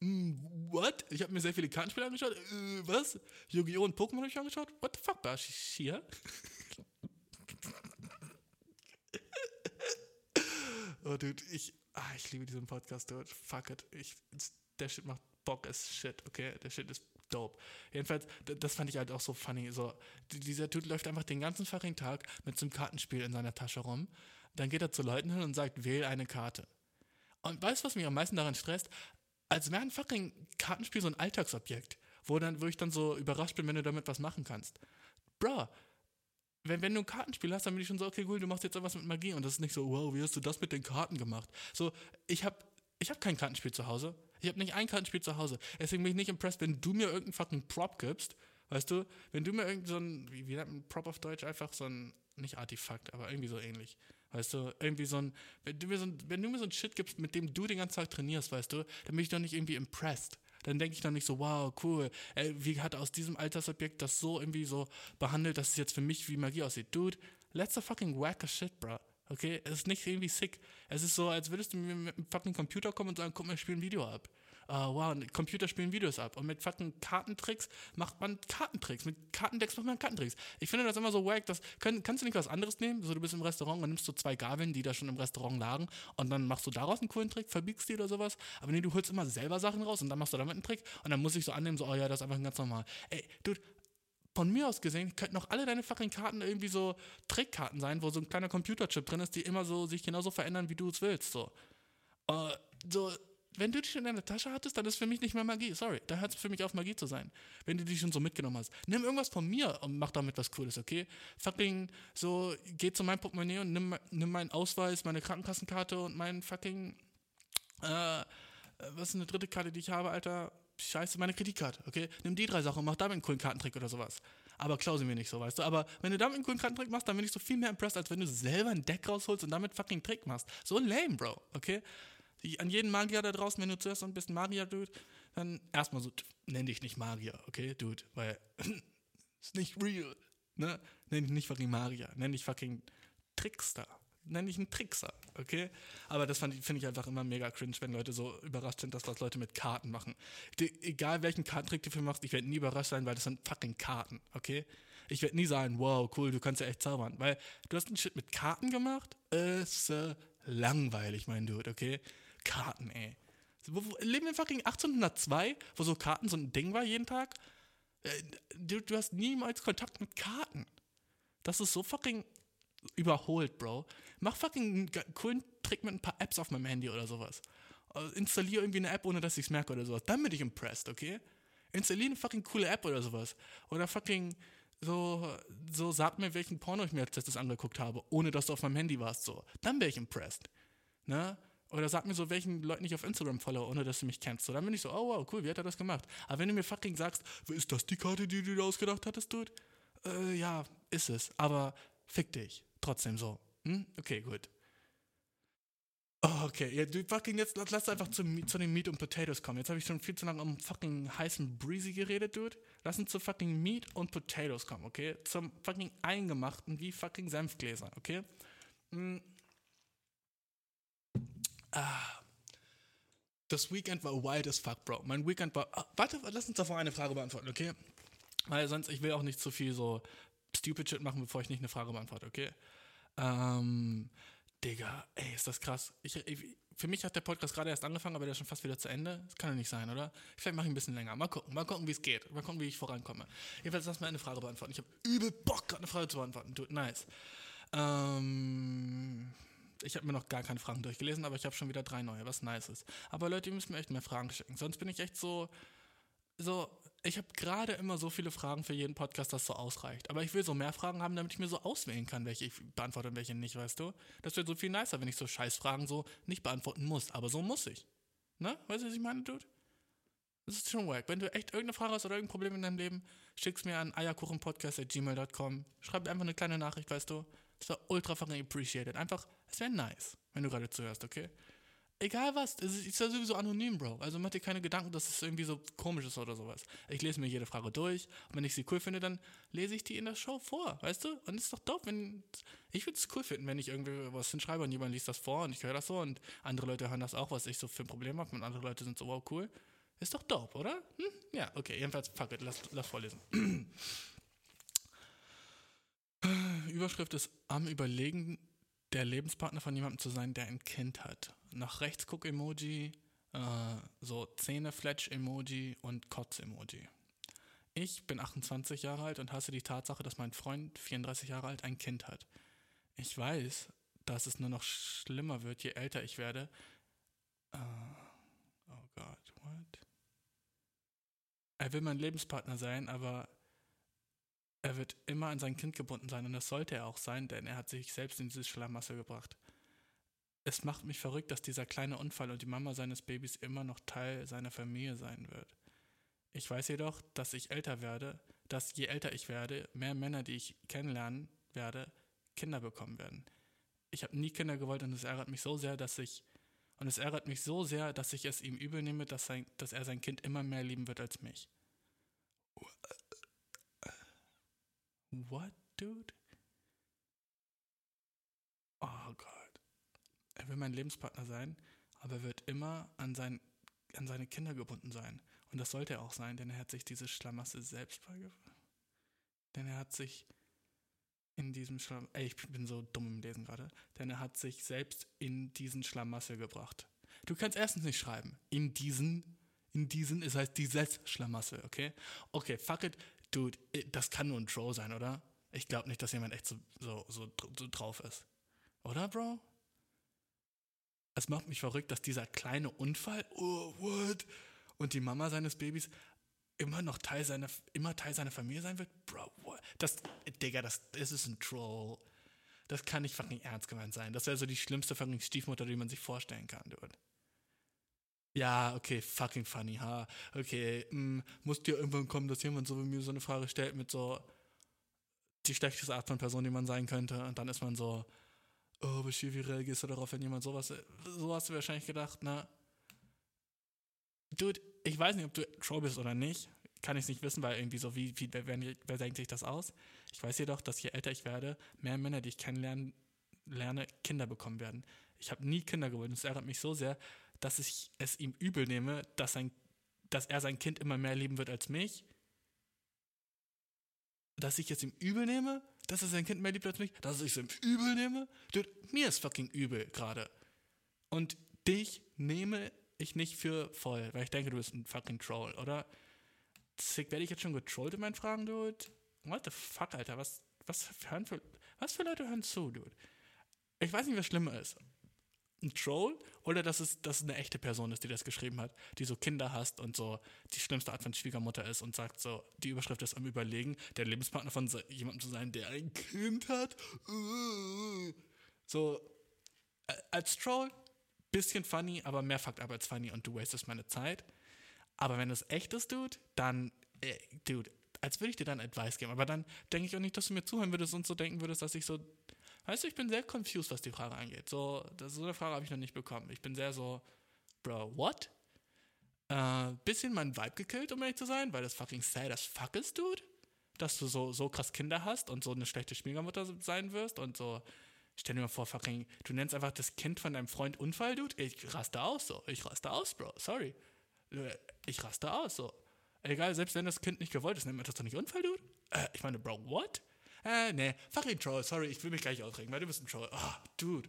Hm, what? Ich habe mir sehr viele Kartenspiele angeschaut. Äh, was? Yu-Gi-Oh! und Pokémon habe ich angeschaut? What the fuck, Bashi? Hier? <laughs> oh, dude, ich, ah, ich liebe diesen Podcast, dude. Fuck it. Ich, der Shit macht Bock as shit, okay? Der Shit ist dope. Jedenfalls, das fand ich halt auch so funny. So, dieser Dude läuft einfach den ganzen fucking Tag mit so einem Kartenspiel in seiner Tasche rum. Dann geht er zu Leuten hin und sagt, wähl eine Karte. Und weißt du, was mich am meisten daran stresst? Als wäre ein fucking Kartenspiel so ein Alltagsobjekt, wo, dann, wo ich dann so überrascht bin, wenn du damit was machen kannst. Bro, wenn, wenn du ein Kartenspiel hast, dann bin ich schon so, okay, cool, du machst jetzt etwas mit Magie. Und das ist nicht so, wow, wie hast du das mit den Karten gemacht? So, ich habe ich hab kein Kartenspiel zu Hause. Ich habe nicht ein Kartenspiel zu Hause. Deswegen bin ich nicht impressed, wenn du mir irgendeinen fucking Prop gibst. Weißt du, wenn du mir irgendeinen, so ein, wie, wie nennt man Prop auf Deutsch? Einfach so ein, nicht Artefakt, aber irgendwie so ähnlich. Weißt du, irgendwie so ein, wenn du mir so ein, wenn du mir so ein Shit gibst, mit dem du den ganzen Tag trainierst, weißt du, dann bin ich doch nicht irgendwie impressed dann denke ich dann nicht so, wow, cool, ey, wie hat aus diesem Altersobjekt das so irgendwie so behandelt, dass es jetzt für mich wie Magie aussieht. Dude, let's a fucking whack a shit, bro. Okay, es ist nicht irgendwie sick. Es ist so, als würdest du mir mit einem fucking Computer kommen und sagen, guck mal, ich spiele ein Video ab uh, wow, Computer spielen Videos ab. Und mit fucking Kartentricks macht man Kartentricks. Mit Kartendecks macht man Kartentricks. Ich finde das immer so wack. Das, können, kannst du nicht was anderes nehmen? So, du bist im Restaurant und nimmst so zwei Gabeln, die da schon im Restaurant lagen und dann machst du daraus einen coolen Trick, verbiegst die oder sowas. Aber nee, du holst immer selber Sachen raus und dann machst du damit einen Trick und dann muss ich so annehmen, so, oh ja, das ist einfach ganz normal. Ey, dude, von mir aus gesehen könnten auch alle deine fucking Karten irgendwie so Trickkarten sein, wo so ein kleiner Computerchip drin ist, die immer so sich genauso verändern, wie du es willst. So. Uh, so, wenn du die schon in deiner Tasche hattest, dann ist für mich nicht mehr Magie. Sorry, da hört es für mich auf, Magie zu sein. Wenn du die schon so mitgenommen hast. Nimm irgendwas von mir und mach damit was Cooles, okay? Fucking so, geh zu meinem Portemonnaie und nimm, nimm meinen Ausweis, meine Krankenkassenkarte und meinen fucking, äh, was ist eine dritte Karte, die ich habe, Alter? scheiße, meine Kreditkarte, okay? Nimm die drei Sachen und mach damit einen coolen Kartentrick oder sowas. Aber klau sie mir nicht so, weißt du? Aber wenn du damit einen coolen Kartentrick machst, dann bin ich so viel mehr impressed, als wenn du selber ein Deck rausholst und damit fucking Trick machst. So lame, Bro, okay? An jeden Magier da draußen, wenn du zuerst so ein bisschen Magier, Dude, dann erstmal so, nenn dich nicht Magier, okay, Dude? Weil, <laughs> ist nicht real, ne? Nenn dich nicht fucking Magier, nenn dich fucking Trickster nenne ich einen Trickser, okay? Aber das finde ich einfach immer mega cringe, wenn Leute so überrascht sind, dass das Leute mit Karten machen. Die, egal welchen Kartentrick du für machst, ich werde nie überrascht sein, weil das sind fucking Karten, okay? Ich werde nie sagen, wow, cool, du kannst ja echt zaubern, weil du hast einen Shit mit Karten gemacht, ist äh, langweilig, mein Dude, okay? Karten, ey. Wo, wo, leben wir fucking 1802, wo so Karten so ein Ding war jeden Tag? Äh, du, du hast niemals Kontakt mit Karten. Das ist so fucking überholt, Bro. Mach fucking einen coolen Trick mit ein paar Apps auf meinem Handy oder sowas. Also installiere irgendwie eine App, ohne dass ich es merke oder sowas. Dann bin ich impressed, okay? Installiere eine fucking coole App oder sowas. Oder fucking so, so sag mir, welchen Porno ich mir als letztes angeguckt habe, ohne dass du auf meinem Handy warst, so. Dann wäre ich impressed. Ne? Oder sag mir so, welchen Leuten ich auf Instagram follow, ohne dass du mich kennst. So, dann bin ich so, oh wow, cool, wie hat er das gemacht? Aber wenn du mir fucking sagst, ist das die Karte, die du dir ausgedacht hattest, Dude? Äh, ja, ist es. Aber fick dich. Trotzdem so. Hm? Okay, gut. Oh, okay, ja, du fucking jetzt lass einfach zu, zu den Meat und Potatoes kommen. Jetzt habe ich schon viel zu lange um fucking heißen Breezy geredet, Dude. Lass uns zu fucking Meat und Potatoes kommen, okay? Zum fucking eingemachten wie fucking Senfgläser, okay? Hm. Ah. Das Weekend war wild as fuck, Bro. Mein Weekend war. Ah, warte, lass uns davor eine Frage beantworten, okay? Weil sonst, ich will auch nicht zu viel so stupid shit machen, bevor ich nicht eine Frage beantworte, okay? Ähm, Digga, ey, ist das krass. Ich, ich, für mich hat der Podcast gerade erst angefangen, aber der ist schon fast wieder zu Ende. Das kann ja nicht sein, oder? Vielleicht mache ich ein bisschen länger. Mal gucken, mal gucken, wie es geht. Mal gucken, wie ich vorankomme. Jedenfalls lass mal eine Frage beantworten. Ich habe übel Bock, gerade eine Frage zu beantworten. Dude, nice. Ähm, ich habe mir noch gar keine Fragen durchgelesen, aber ich habe schon wieder drei neue, was nice ist. Aber Leute, ihr müsst mir echt mehr Fragen schicken. Sonst bin ich echt so, so, ich habe gerade immer so viele Fragen für jeden Podcast, dass so ausreicht. Aber ich will so mehr Fragen haben, damit ich mir so auswählen kann, welche ich beantworte und welche nicht, weißt du? Das wird so viel nicer, wenn ich so Scheißfragen so nicht beantworten muss. Aber so muss ich. Ne? Weißt du, was ich meine, Dude? Das ist schon wack. Wenn du echt irgendeine Frage hast oder irgendein Problem in deinem Leben, schick's mir an eierkuchenpodcast.gmail.com. Schreib einfach eine kleine Nachricht, weißt du? Das wäre ultra fucking appreciated. Einfach, es wäre nice, wenn du gerade zuhörst, okay? Egal was, es ist ja sowieso anonym, Bro. Also mach dir keine Gedanken, dass es irgendwie so komisch ist oder sowas. Ich lese mir jede Frage durch und wenn ich sie cool finde, dann lese ich die in der Show vor, weißt du? Und es ist doch doof, wenn. Ich würde es cool finden, wenn ich irgendwie was hinschreibe und jemand liest das vor und ich höre das so und andere Leute hören das auch, was ich so für ein Problem habe und andere Leute sind so, wow, cool. Ist doch dope, oder? Hm? Ja, okay, jedenfalls, fuck it, lass, lass vorlesen. <clears throat> Überschrift ist am Überlegen, der Lebenspartner von jemandem zu sein, der ein Kind hat nach rechts guck Emoji, äh, so Zähne-Fletch-Emoji und Kotz-Emoji. Ich bin 28 Jahre alt und hasse die Tatsache, dass mein Freund, 34 Jahre alt, ein Kind hat. Ich weiß, dass es nur noch schlimmer wird, je älter ich werde. Uh, oh Gott, what? Er will mein Lebenspartner sein, aber er wird immer an sein Kind gebunden sein und das sollte er auch sein, denn er hat sich selbst in diese Schlamassel gebracht. Es macht mich verrückt, dass dieser kleine Unfall und die Mama seines Babys immer noch Teil seiner Familie sein wird. Ich weiß jedoch, dass ich älter werde, dass je älter ich werde, mehr Männer, die ich kennenlernen werde, Kinder bekommen werden. Ich habe nie Kinder gewollt und es ärgert mich so sehr, dass ich und es ärgert mich so sehr, dass ich es ihm übel nehme, dass, sein, dass er sein Kind immer mehr lieben wird als mich. What, dude? Oh Gott er will mein Lebenspartner sein, aber er wird immer an, sein, an seine Kinder gebunden sein. Und das sollte er auch sein, denn er hat sich diese Schlamasse selbst beigebracht. Denn er hat sich in diesem Schlamassel, ey, ich bin so dumm im Lesen gerade, denn er hat sich selbst in diesen Schlamassel gebracht. Du kannst erstens nicht schreiben, in diesen, in diesen, es heißt dieses Schlamassel, okay? Okay, fuck it, dude, das kann nur ein Troll sein, oder? Ich glaube nicht, dass jemand echt so, so, so, so drauf ist. Oder, Bro? Es macht mich verrückt, dass dieser kleine Unfall, oh, what? Und die Mama seines Babys immer noch Teil seiner, immer Teil seiner Familie sein wird? Bro, what? Das, Digga, das, das ist ein Troll. Das kann nicht fucking ernst gemeint sein. Das wäre so die schlimmste fucking Stiefmutter, die man sich vorstellen kann, dude. Ja, okay, fucking funny, ha. Okay, mh, muss dir irgendwann kommen, dass jemand so wie mir so eine Frage stellt mit so die schlechteste Art von Person, die man sein könnte. Und dann ist man so, oh, Bashir, wie reagierst du darauf, wenn jemand sowas, so hast du wahrscheinlich gedacht, ne? Dude, ich weiß nicht, ob du Troll bist oder nicht. Kann ich es nicht wissen, weil irgendwie so, wie, wie wer, wer denkt sich das aus? Ich weiß jedoch, dass je älter ich werde, mehr Männer, die ich kennenlerne, lerne, Kinder bekommen werden. Ich habe nie Kinder gewollt und es ärgert mich so sehr, dass ich es ihm übel nehme, dass, sein, dass er sein Kind immer mehr lieben wird als mich. Dass ich es ihm übel nehme, dass er sein Kind mehr liebt als mich, dass ich es ihm übel nehme. Dude, mir ist fucking übel gerade. Und dich nehme ich nicht für voll, weil ich denke, du bist ein fucking Troll, oder? Sick, werde ich jetzt schon getrollt in meinen Fragen, dude? What the fuck, Alter? Was, was, hören für, was für Leute hören zu, dude? Ich weiß nicht, was schlimmer ist. Ein Troll oder dass es, dass es eine echte Person ist, die das geschrieben hat, die so Kinder hasst und so die schlimmste Art von Schwiegermutter ist und sagt so, die Überschrift ist am Überlegen, der Lebenspartner von jemandem zu sein, der ein Kind hat. So, als Troll, bisschen funny, aber mehr fucked up als funny und du wastest meine Zeit. Aber wenn es echt ist, Dude, dann, äh, Dude, als würde ich dir dann Advice geben. Aber dann denke ich auch nicht, dass du mir zuhören würdest und so denken würdest, dass ich so Weißt du, ich bin sehr confused, was die Frage angeht. So, das, so eine Frage habe ich noch nicht bekommen. Ich bin sehr so, Bro, what? Äh, bisschen mein Vibe gekillt, um ehrlich zu sein, weil das fucking sad as fuck ist, dude. Dass du so, so krass Kinder hast und so eine schlechte Schwiegermutter sein wirst und so. Stell dir mal vor, fucking, du nennst einfach das Kind von deinem Freund Unfall, dude. Ich raste aus, so. Ich raste aus, Bro. Sorry. Äh, ich raste aus, so. Egal, selbst wenn das Kind nicht gewollt ist, nennt man das doch nicht Unfall, dude? Äh, ich meine, Bro, what? Äh, nee, fucking Troll, sorry, ich will mich gleich aufregen, weil du bist ein Troll. Oh, dude.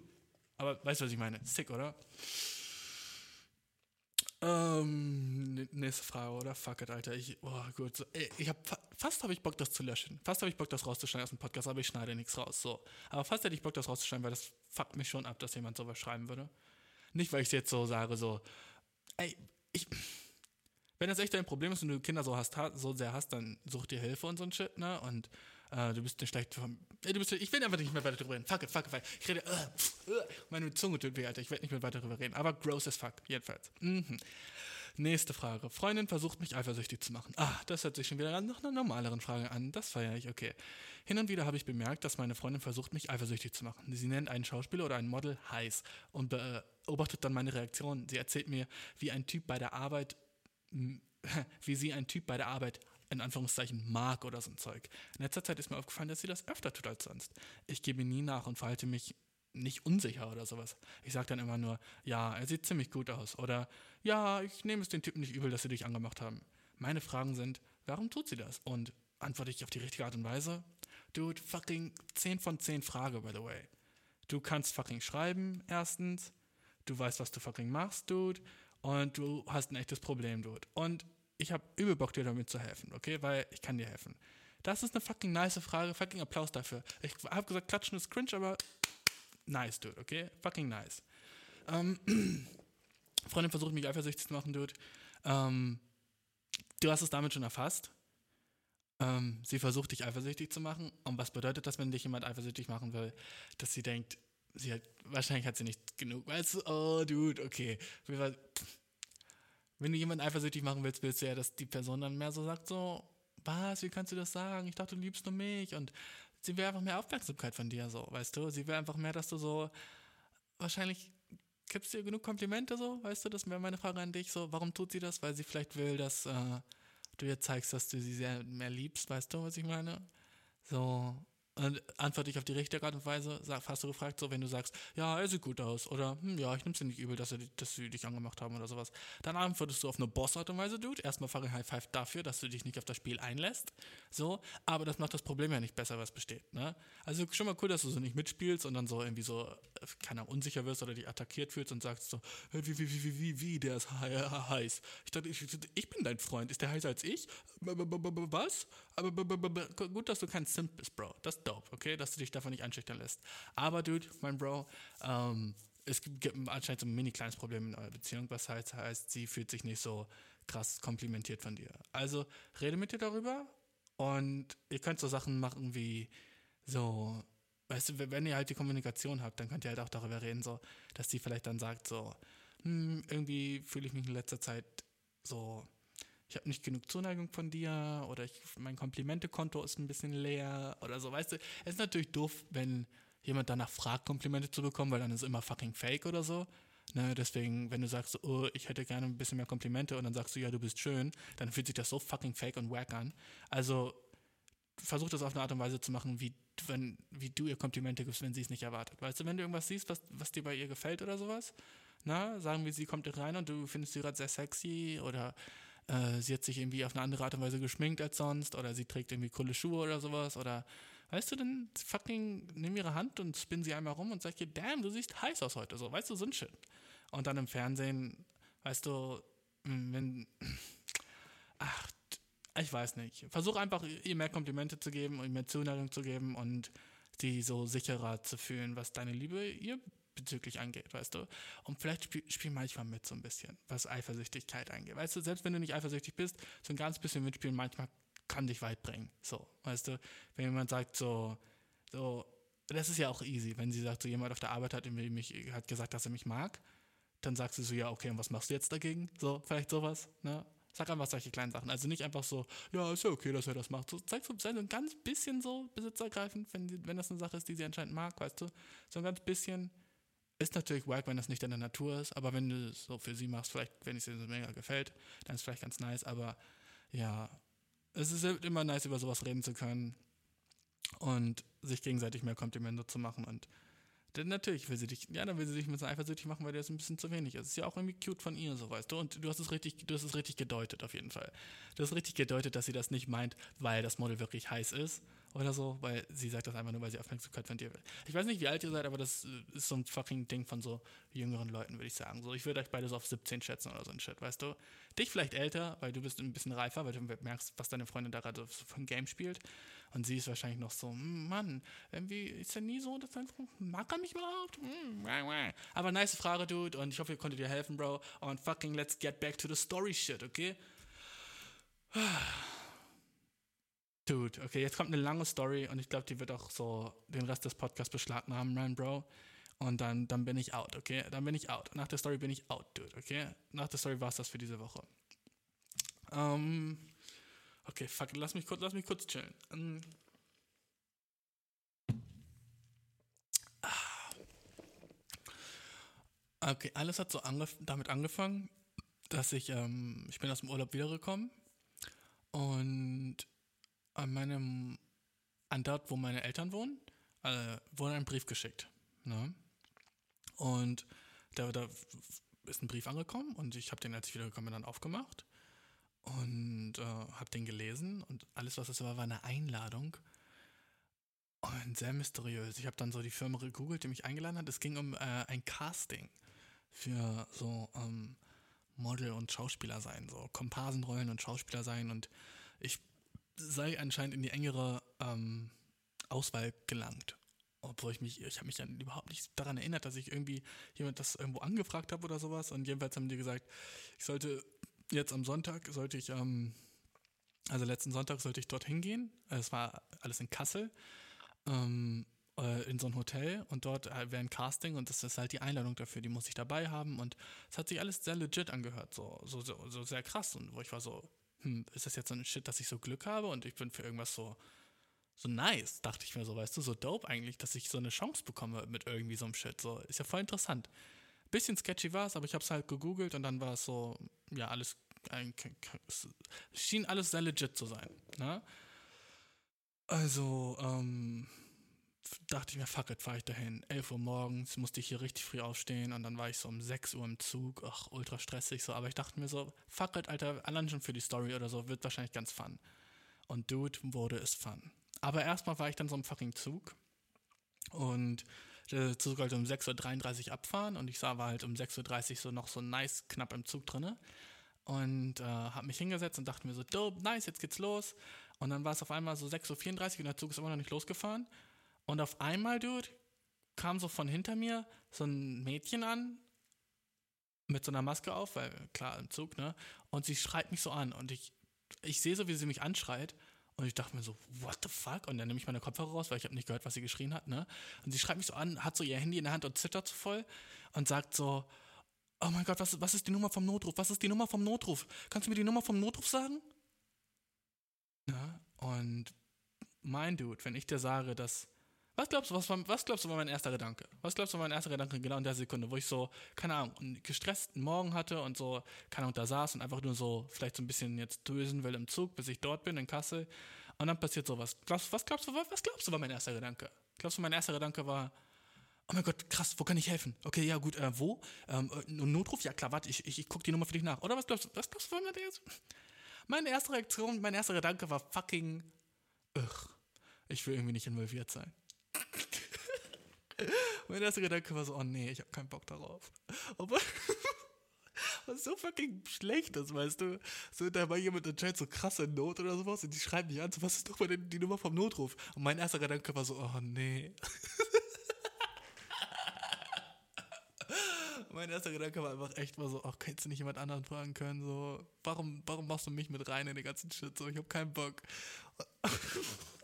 Aber weißt du, was ich meine? Sick, oder? Ähm, nächste Frage, oder? Fuck it, Alter. Ich, oh, gut. So, ey, ich hab, fast habe ich Bock, das zu löschen. Fast habe ich Bock, das rauszuschneiden aus dem Podcast, aber ich schneide nichts raus. So. Aber fast hätte ich Bock, das rauszuschneiden, weil das fuckt mich schon ab, dass jemand sowas schreiben würde. Nicht, weil ich jetzt so sage, so, ey, ich, wenn das echt dein Problem ist und du Kinder so hast, so sehr hast, dann such dir Hilfe und so ein Shit, ne? Und äh, du bist eine schlechte. Äh, du bist, ich will einfach nicht mehr weiter drüber reden. Fuck it, fuck it, fuck it. Ich rede. Uh, uh, meine Zunge tut weh, Alter. Ich werde nicht mehr weiter drüber reden. Aber gross as fuck, jedenfalls. Mhm. Nächste Frage. Freundin versucht mich eifersüchtig zu machen. Ah, das hört sich schon wieder nach einer normaleren Frage an. Das feiere ich, okay. Hin und wieder habe ich bemerkt, dass meine Freundin versucht, mich eifersüchtig zu machen. Sie nennt einen Schauspieler oder ein Model heiß und beobachtet dann meine Reaktion. Sie erzählt mir, wie ein Typ bei der Arbeit, <laughs> wie sie ein Typ bei der Arbeit in Anführungszeichen mag oder so ein Zeug. In letzter Zeit ist mir aufgefallen, dass sie das öfter tut als sonst. Ich gebe nie nach und verhalte mich nicht unsicher oder sowas. Ich sage dann immer nur, ja, er sieht ziemlich gut aus. Oder ja, ich nehme es den Typen nicht übel, dass sie dich angemacht haben. Meine Fragen sind, warum tut sie das? Und antworte ich auf die richtige Art und Weise? Dude, fucking 10 von 10 Frage, by the way. Du kannst fucking schreiben, erstens. Du weißt, was du fucking machst, Dude. Und du hast ein echtes Problem, Dude. Und ich habe übel Bock, dir damit zu helfen, okay? Weil ich kann dir helfen. Das ist eine fucking nice Frage, fucking Applaus dafür. Ich habe gesagt, klatschen ist cringe, aber nice, dude, okay? Fucking nice. Ähm, <clears throat> Freundin versucht mich eifersüchtig zu machen, dude. Ähm, du hast es damit schon erfasst. Ähm, sie versucht dich eifersüchtig zu machen. Und was bedeutet das, wenn dich jemand eifersüchtig machen will? Dass sie denkt, sie hat, wahrscheinlich hat sie nicht genug. Weißt du, oh, dude, okay wenn du jemanden eifersüchtig machen willst, willst du ja, dass die Person dann mehr so sagt, so, was, wie kannst du das sagen? Ich dachte, du liebst nur mich. Und sie will einfach mehr Aufmerksamkeit von dir, so, weißt du? Sie will einfach mehr, dass du so, wahrscheinlich gibst ihr genug Komplimente, so, weißt du? Das wäre meine Frage an dich, so, warum tut sie das? Weil sie vielleicht will, dass äh, du ihr zeigst, dass du sie sehr mehr liebst, weißt du, was ich meine? So, und antworte ich auf die richtige Art und Weise, sag, hast du gefragt, so wenn du sagst, ja, er sieht gut aus oder hm, ja, ich es dir nicht übel, dass, er, dass sie dich angemacht haben oder sowas. Dann antwortest du auf eine Boss-Art und Weise, Dude. Erstmal fucking High Five dafür, dass du dich nicht auf das Spiel einlässt. So, aber das macht das Problem ja nicht besser, was besteht. Ne? Also schon mal cool, dass du so nicht mitspielst und dann so irgendwie so, äh, keine Ahnung, unsicher wirst oder dich attackiert fühlst und sagst so, wie, wie, wie, wie, wie, wie, der ist heiß. Ich dachte, ich, ich bin dein Freund. Ist der heißer als ich? Was? Aber gut, dass du kein Simp bist, Bro. Das ist dope, okay? Dass du dich davon nicht einschüchtern lässt. Aber, Dude, mein Bro, ähm, es gibt anscheinend so ein mini kleines Problem in eurer Beziehung, was heißt, heißt, sie fühlt sich nicht so krass komplimentiert von dir. Also rede mit dir darüber und ihr könnt so Sachen machen wie so, weißt du, wenn ihr halt die Kommunikation habt, dann könnt ihr halt auch darüber reden, so, dass sie vielleicht dann sagt, so, hm, irgendwie fühle ich mich in letzter Zeit so, ich habe nicht genug Zuneigung von dir oder ich, mein Komplimentekonto ist ein bisschen leer oder so, weißt du. Es ist natürlich doof, wenn jemand danach fragt, Komplimente zu bekommen, weil dann ist immer fucking fake oder so. Ne, deswegen, wenn du sagst, oh, ich hätte gerne ein bisschen mehr Komplimente und dann sagst du, ja, du bist schön, dann fühlt sich das so fucking fake und wack an. Also versuch das auf eine Art und Weise zu machen, wie, wenn, wie du ihr Komplimente gibst, wenn sie es nicht erwartet. Weißt du, wenn du irgendwas siehst, was, was dir bei ihr gefällt oder sowas, na, sagen wir, sie kommt rein und du findest sie gerade sehr sexy oder äh, sie hat sich irgendwie auf eine andere Art und Weise geschminkt als sonst oder sie trägt irgendwie coole Schuhe oder sowas oder weißt du, dann fucking nimm ihre Hand und spinn sie einmal rum und sag ihr, damn, du siehst heiß aus heute, so, weißt du, so ein Shit. Und dann im Fernsehen, weißt du, wenn, <clears throat> ach, ich weiß nicht. Versuch einfach, ihr mehr Komplimente zu geben und mehr Zuneigung zu geben und sie so sicherer zu fühlen, was deine Liebe ihr bezüglich angeht, weißt du. Und vielleicht spiel, spiel manchmal mit so ein bisschen, was Eifersüchtigkeit angeht. Weißt du, selbst wenn du nicht eifersüchtig bist, so ein ganz bisschen mitspielen manchmal kann dich weit bringen. So, weißt du, wenn jemand sagt so, so, das ist ja auch easy, wenn sie sagt, so jemand auf der Arbeit hat, mich, hat gesagt, dass er mich mag, dann sagst du so, ja, okay, und was machst du jetzt dagegen? So, vielleicht sowas, ne? Sag einfach solche kleinen Sachen. Also nicht einfach so, ja, ist ja okay, dass er das macht. So, zeig so, sei so ein ganz bisschen so besitzergreifend, wenn, wenn das eine Sache ist, die sie anscheinend mag, weißt du? So ein ganz bisschen. Ist natürlich wack, wenn das nicht deine Natur ist, aber wenn du es so für sie machst, vielleicht, wenn es dir so mega gefällt, dann ist es vielleicht ganz nice, aber ja, es ist immer nice, über sowas reden zu können und sich gegenseitig mehr Komplimente zu machen und denn natürlich will sie dich, ja, dann will sie dich ein bisschen eifersüchtig machen, weil dir das ein bisschen zu wenig ist. Ist ja auch irgendwie cute von ihr, so weißt du. Und du hast es richtig, du hast es richtig gedeutet, auf jeden Fall. Du hast richtig gedeutet, dass sie das nicht meint, weil das Model wirklich heiß ist oder so, weil sie sagt das einfach nur, weil sie Aufmerksamkeit von dir will. Ich weiß nicht, wie alt ihr seid, aber das ist so ein fucking Ding von so jüngeren Leuten, würde ich sagen. So, ich würde euch beide so auf 17 schätzen oder so ein Shit, weißt du? Dich vielleicht älter, weil du bist ein bisschen reifer, weil du merkst, was deine Freundin da gerade so von Game spielt. Und sie ist wahrscheinlich noch so, Mann, irgendwie ist ja nie so, dass er, mag er mich überhaupt? Hm, aber nice Frage, Dude, und ich hoffe, ihr konntet dir helfen, Bro. Und fucking let's get back to the story shit, okay? <sighs> Dude, okay, jetzt kommt eine lange Story und ich glaube, die wird auch so den Rest des Podcasts beschlagnahmen, mein Bro. Und dann, dann bin ich out, okay? Dann bin ich out. Nach der Story bin ich out, dude, okay? Nach der Story war es das für diese Woche. Ähm, Okay, fuck, lass mich kurz, lass mich kurz chillen. Ähm. Ah. Okay, alles hat so angef damit angefangen, dass ich, ähm, ich bin aus dem Urlaub wiedergekommen und an meinem, an dort, wo meine Eltern wohnen, äh, wurde ein Brief geschickt. Ne? Und da, da ist ein Brief angekommen und ich habe den, als ich wiedergekommen bin, dann aufgemacht und äh, habe den gelesen und alles, was es war, war eine Einladung. Und sehr mysteriös. Ich habe dann so die Firma gegoogelt, die mich eingeladen hat. Es ging um äh, ein Casting für so ähm, Model und Schauspieler sein, so Komparsenrollen und Schauspieler sein. Und ich sei anscheinend in die engere ähm, Auswahl gelangt. Obwohl ich mich, ich habe mich dann überhaupt nicht daran erinnert, dass ich irgendwie jemand das irgendwo angefragt habe oder sowas. Und jedenfalls haben die gesagt, ich sollte jetzt am Sonntag sollte ich, ähm, also letzten Sonntag sollte ich dorthin gehen. Es war alles in Kassel, ähm, äh, in so ein Hotel und dort wäre ein Casting und das ist halt die Einladung dafür, die muss ich dabei haben und es hat sich alles sehr legit angehört, so, so, so, so sehr krass und wo ich war so, hm, ist das jetzt so ein Shit, dass ich so Glück habe und ich bin für irgendwas so, so nice, dachte ich mir so, weißt du, so dope eigentlich, dass ich so eine Chance bekomme mit irgendwie so einem Shit, so, ist ja voll interessant. Bisschen sketchy war es, aber ich habe es halt gegoogelt und dann war es so, ja, alles, es schien alles sehr legit zu sein. Ne? Also, ähm, dachte ich mir, fuck it, fahre ich dahin. 11 Uhr morgens, musste ich hier richtig früh aufstehen und dann war ich so um 6 Uhr im Zug. Ach, ultra stressig so. Aber ich dachte mir so, fuck it, Alter, allein schon für die Story oder so, wird wahrscheinlich ganz fun. Und dude, wurde es fun. Aber erstmal war ich dann so im fucking Zug und der Zug sollte um 6.33 Uhr abfahren und ich sah, war halt um 6.30 Uhr so noch so nice knapp im Zug drinne und äh, habe mich hingesetzt und dachte mir so, dope, nice, jetzt geht's los. Und dann war es auf einmal so 6.34 Uhr und der Zug ist immer noch nicht losgefahren. Und auf einmal, Dude, kam so von hinter mir so ein Mädchen an mit so einer Maske auf, weil klar im Zug, ne? Und sie schreit mich so an und ich, ich sehe so, wie sie mich anschreit und ich dachte mir so, what the fuck? Und dann nehme ich meine Kopfhörer raus, weil ich habe nicht gehört, was sie geschrien hat, ne? Und sie schreibt mich so an, hat so ihr Handy in der Hand und zittert so voll und sagt so, oh mein Gott, was, was ist die Nummer vom Notruf? Was ist die Nummer vom Notruf? Kannst du mir die Nummer vom Notruf sagen? Ja, und mein Dude, wenn ich dir sage, dass was glaubst du, was, war, was glaubst du, war mein erster Gedanke? Was glaubst du, war mein erster Gedanke genau in der Sekunde, wo ich so, keine Ahnung, einen gestressten Morgen hatte und so, keine Ahnung, da saß und einfach nur so, vielleicht so ein bisschen jetzt dösen will im Zug, bis ich dort bin, in Kassel. Und dann passiert sowas. Was, was glaubst du, was glaubst du, war mein erster Gedanke? Glaubst du, mein erster Gedanke war, oh mein Gott, krass, wo kann ich helfen? Okay, ja, gut, äh, wo? Ähm, äh, Notruf? Ja, klar, warte, ich, ich, ich guck die Nummer für dich nach. Oder was glaubst du, was glaubst du, war mein erster Meine erste Reaktion, mein erster Gedanke war fucking, ugh, ich will irgendwie nicht involviert sein. Mein erster Gedanke war so, oh nee, ich habe keinen Bock darauf. Aber <laughs> was so fucking schlecht ist, weißt du? So, da war jemand anscheinend so krasse Not oder sowas und die schreiben dich an, so, was ist doch mal die, die Nummer vom Notruf? Und mein erster Gedanke war so, oh nee. <laughs> mein erster Gedanke war einfach echt mal so, ach, könntest du nicht jemand anderen fragen können? So, warum, warum machst du mich mit rein in den ganzen Shit? So, ich hab keinen Bock. <laughs>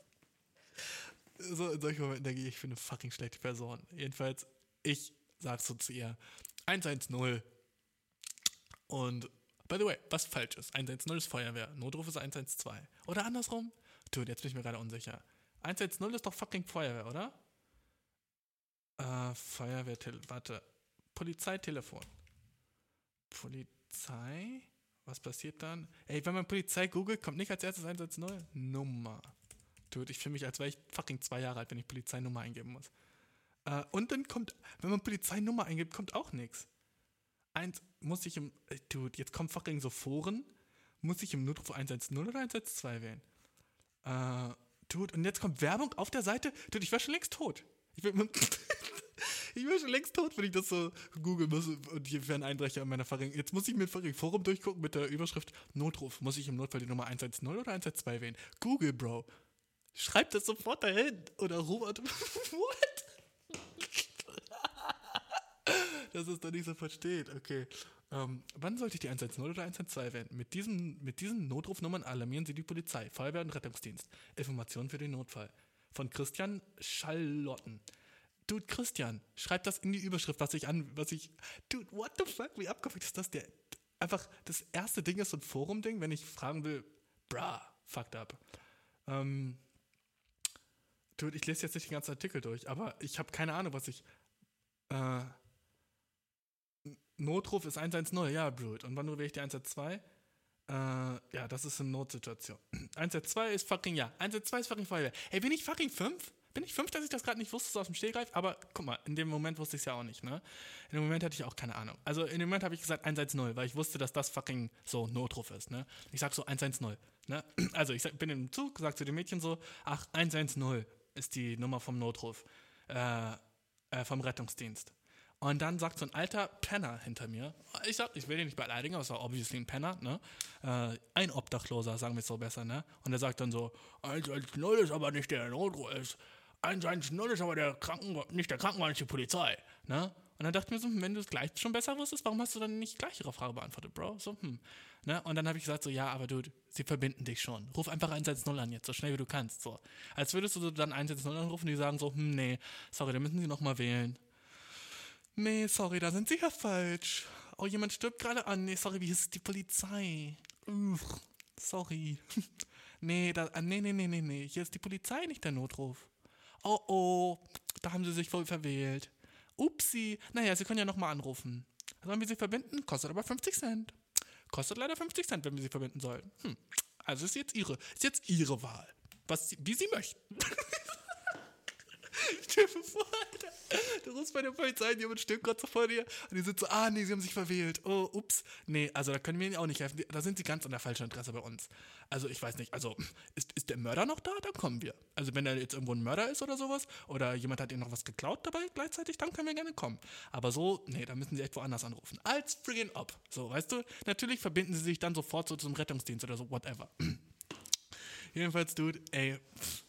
so, in solchen Momenten denke ich, ich bin eine fucking schlechte Person. Jedenfalls, ich sag so zu ihr, 110. Und, by the way, was falsch ist, 110 ist Feuerwehr, Notruf ist 112. Oder andersrum? Dude, jetzt bin ich mir gerade unsicher. 110 ist doch fucking Feuerwehr, oder? Äh, Feuerwehr, warte. Polizeitelefon. Polizei? Was passiert dann? Ey, wenn man Polizei googelt, kommt nicht als erstes 110 Nummer. Dude, ich fühle mich, als wäre ich fucking zwei Jahre alt, wenn ich Polizeinummer eingeben muss. Äh, und dann kommt, wenn man Polizeinummer eingibt, kommt auch nichts. Eins muss ich im, äh, dude, jetzt kommen fucking so Foren, muss ich im Notruf 110 oder 112 wählen? Äh, dude, und jetzt kommt Werbung auf der Seite. Dude, ich war schon längst tot. Ich bin, <laughs> ich wäre schon längst tot, wenn ich das so googeln muss und hier wäre ein Einbrecher in meiner Fahrring. Jetzt muss ich mir ein Forum durchgucken mit der Überschrift Notruf. Muss ich im Notfall die Nummer 110 oder 112 wählen? Google, Bro. Schreib das sofort dahin. Oder Robert. <laughs> What? Dass es doch nicht so versteht. Okay. Ähm, wann sollte ich die 110 oder 112 wählen? Mit diesen, mit diesen Notrufnummern alarmieren Sie die Polizei, Feuerwehr und Rettungsdienst. Informationen für den Notfall. Von Christian Schallotten. Dude, Christian, schreib das in die Überschrift, was ich an, was ich. Dude, what the fuck? Wie abgefuckt ist das? Der, einfach, das erste Ding ist so ein Forum-Ding, wenn ich fragen will, bra, fucked up. Ähm, dude, ich lese jetzt nicht den ganzen Artikel durch, aber ich habe keine Ahnung, was ich. Äh, Notruf ist 110, ja, Dude. Und wann wähle ich die 112? Äh, ja, das ist eine Notsituation. <clears throat> 112 ist fucking, ja. 112 ist fucking Feuerwehr. Hey, bin ich fucking 5? Bin ich fünf, dass ich das gerade nicht wusste, so aus dem Stehgreif? Aber guck mal, in dem Moment wusste ich es ja auch nicht, ne? In dem Moment hatte ich auch keine Ahnung. Also in dem Moment habe ich gesagt 110, weil ich wusste, dass das fucking so Notruf ist, ne? Ich sag so 110, ne? <clears throat> Also ich bin im Zug, sag zu dem Mädchen so, ach, 110 ist die Nummer vom Notruf, äh, äh, vom Rettungsdienst. Und dann sagt so ein alter Penner hinter mir, ich sag, ich will den nicht beleidigen, aber es war obviously ein Penner, ne? Äh, ein Obdachloser, sagen wir es so besser, ne? Und er sagt dann so, 110 ist aber nicht der Notruf, ist 110 ist aber der Kranken, nicht der Krankenwagen, ist die Polizei. Ne? Und dann dachte ich mir so, hm, wenn du es gleich schon besser wusstest, warum hast du dann nicht gleich ihre Frage beantwortet, Bro? So, hm. Ne? Und dann habe ich gesagt, so, ja, aber du, sie verbinden dich schon. Ruf einfach 110 an jetzt, so schnell wie du kannst. So. Als würdest du dann 110 anrufen, die sagen so, hm, nee, sorry, da müssen sie nochmal wählen. Nee, sorry, da sind sie ja falsch. Oh, jemand stirbt gerade an. Nee, sorry, wie ist die Polizei? Uff, sorry. <laughs> nee, da, nee, nee, nee, nee, nee. Hier ist die Polizei, nicht der Notruf. Oh oh, da haben sie sich wohl verwählt. Upsi. Naja, sie können ja nochmal anrufen. Sollen wir sie verbinden? Kostet aber 50 Cent. Kostet leider 50 Cent, wenn wir sie verbinden sollen. Hm. Also ist jetzt ihre, ist jetzt ihre Wahl. Was wie sie möchten. <laughs> <laughs> Stell dir vor, Alter. Du rufst bei der Polizei und jemand stirbt gerade so vor dir und die sind so, ah, nee, sie haben sich verwählt. Oh, ups. Nee, also da können wir ihnen auch nicht helfen. Da sind sie ganz an der falschen Adresse bei uns. Also ich weiß nicht, also ist, ist der Mörder noch da? Dann kommen wir. Also wenn da jetzt irgendwo ein Mörder ist oder sowas oder jemand hat ihnen noch was geklaut dabei gleichzeitig, dann können wir gerne kommen. Aber so, nee, da müssen sie echt woanders anrufen. Als friggin' ob. So, weißt du? Natürlich verbinden sie sich dann sofort so zum Rettungsdienst oder so, whatever. <clears throat> Jedenfalls, Dude, ey, pff,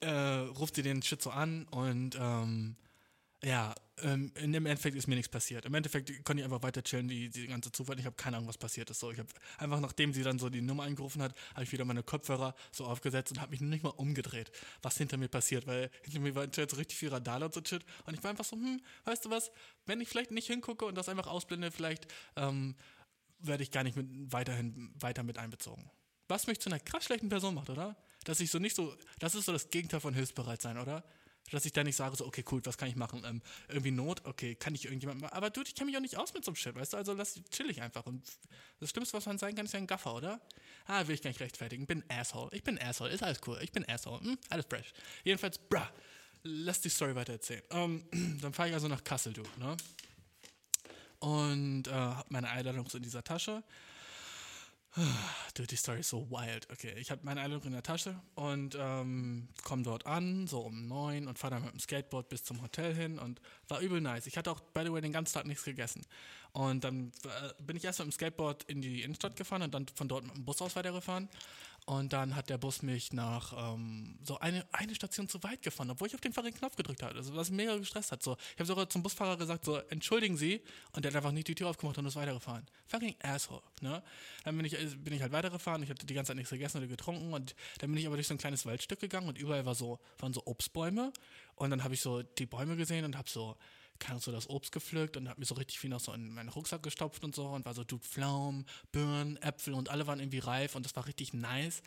äh, ruft sie den Shit so an und ähm, ja, ähm, in dem Endeffekt ist mir nichts passiert. Im Endeffekt konnte ich einfach weiter chillen, die, die ganze Zufall. Ich habe keine Ahnung, was passiert ist. So, ich habe einfach, nachdem sie dann so die Nummer angerufen hat, habe ich wieder meine Kopfhörer so aufgesetzt und habe mich nicht mal umgedreht, was hinter mir passiert, weil hinter mir war jetzt richtig viel Radar und so shit. Und ich war einfach so, hm, weißt du was, wenn ich vielleicht nicht hingucke und das einfach ausblende, vielleicht ähm, werde ich gar nicht mit, weiterhin weiter mit einbezogen. Was mich zu einer krass schlechten Person macht, oder? Dass ich so nicht so, das ist so das Gegenteil von hilfsbereit sein, oder? Dass ich da nicht sage, so, okay, cool, was kann ich machen? Ähm, irgendwie Not, okay, kann ich irgendjemand machen? Aber du, ich kenne mich auch nicht aus mit so einem Shit, weißt du? Also lass chill ich einfach. Und das Schlimmste, was man sein kann, ist ja ein Gaffer, oder? Ah, will ich gar nicht rechtfertigen. Bin Asshole. Ich bin Asshole. Ist alles cool. Ich bin Asshole. Hm? Alles fresh. Jedenfalls, bruh, lass die Story weiter erzählen. Ähm, <clears throat> dann fahre ich also nach Kassel, du, ne? Und äh, hab meine Einladung in dieser Tasche. Dude, die Story ist so wild. Okay, ich habe meine Einladung in der Tasche und ähm, komme dort an, so um neun und fahre dann mit dem Skateboard bis zum Hotel hin und war übel nice. Ich hatte auch, by the way, den ganzen Tag nichts gegessen. Und dann äh, bin ich erst mit dem Skateboard in die Innenstadt gefahren und dann von dort mit dem Bus aus weitergefahren. Und dann hat der Bus mich nach ähm, so eine, eine Station zu weit gefahren, obwohl ich auf den fahrenden Knopf gedrückt habe. Also was mich mega gestresst hat. So, ich habe sogar zum Busfahrer gesagt, so, entschuldigen Sie. Und der hat einfach nicht die Tür aufgemacht und ist weitergefahren. Fucking Asshole. Ne? Dann bin ich, äh, bin ich halt weitergefahren. Ich hatte die ganze Zeit nichts gegessen oder getrunken. Und dann bin ich aber durch so ein kleines Waldstück gegangen und überall war so, waren so Obstbäume. Und dann habe ich so die Bäume gesehen und habe so keine so das Obst gepflückt und habe mir so richtig viel noch so in meinen Rucksack gestopft und so und war so, du Pflaumen, Birnen, Äpfel und alle waren irgendwie reif und das war richtig nice.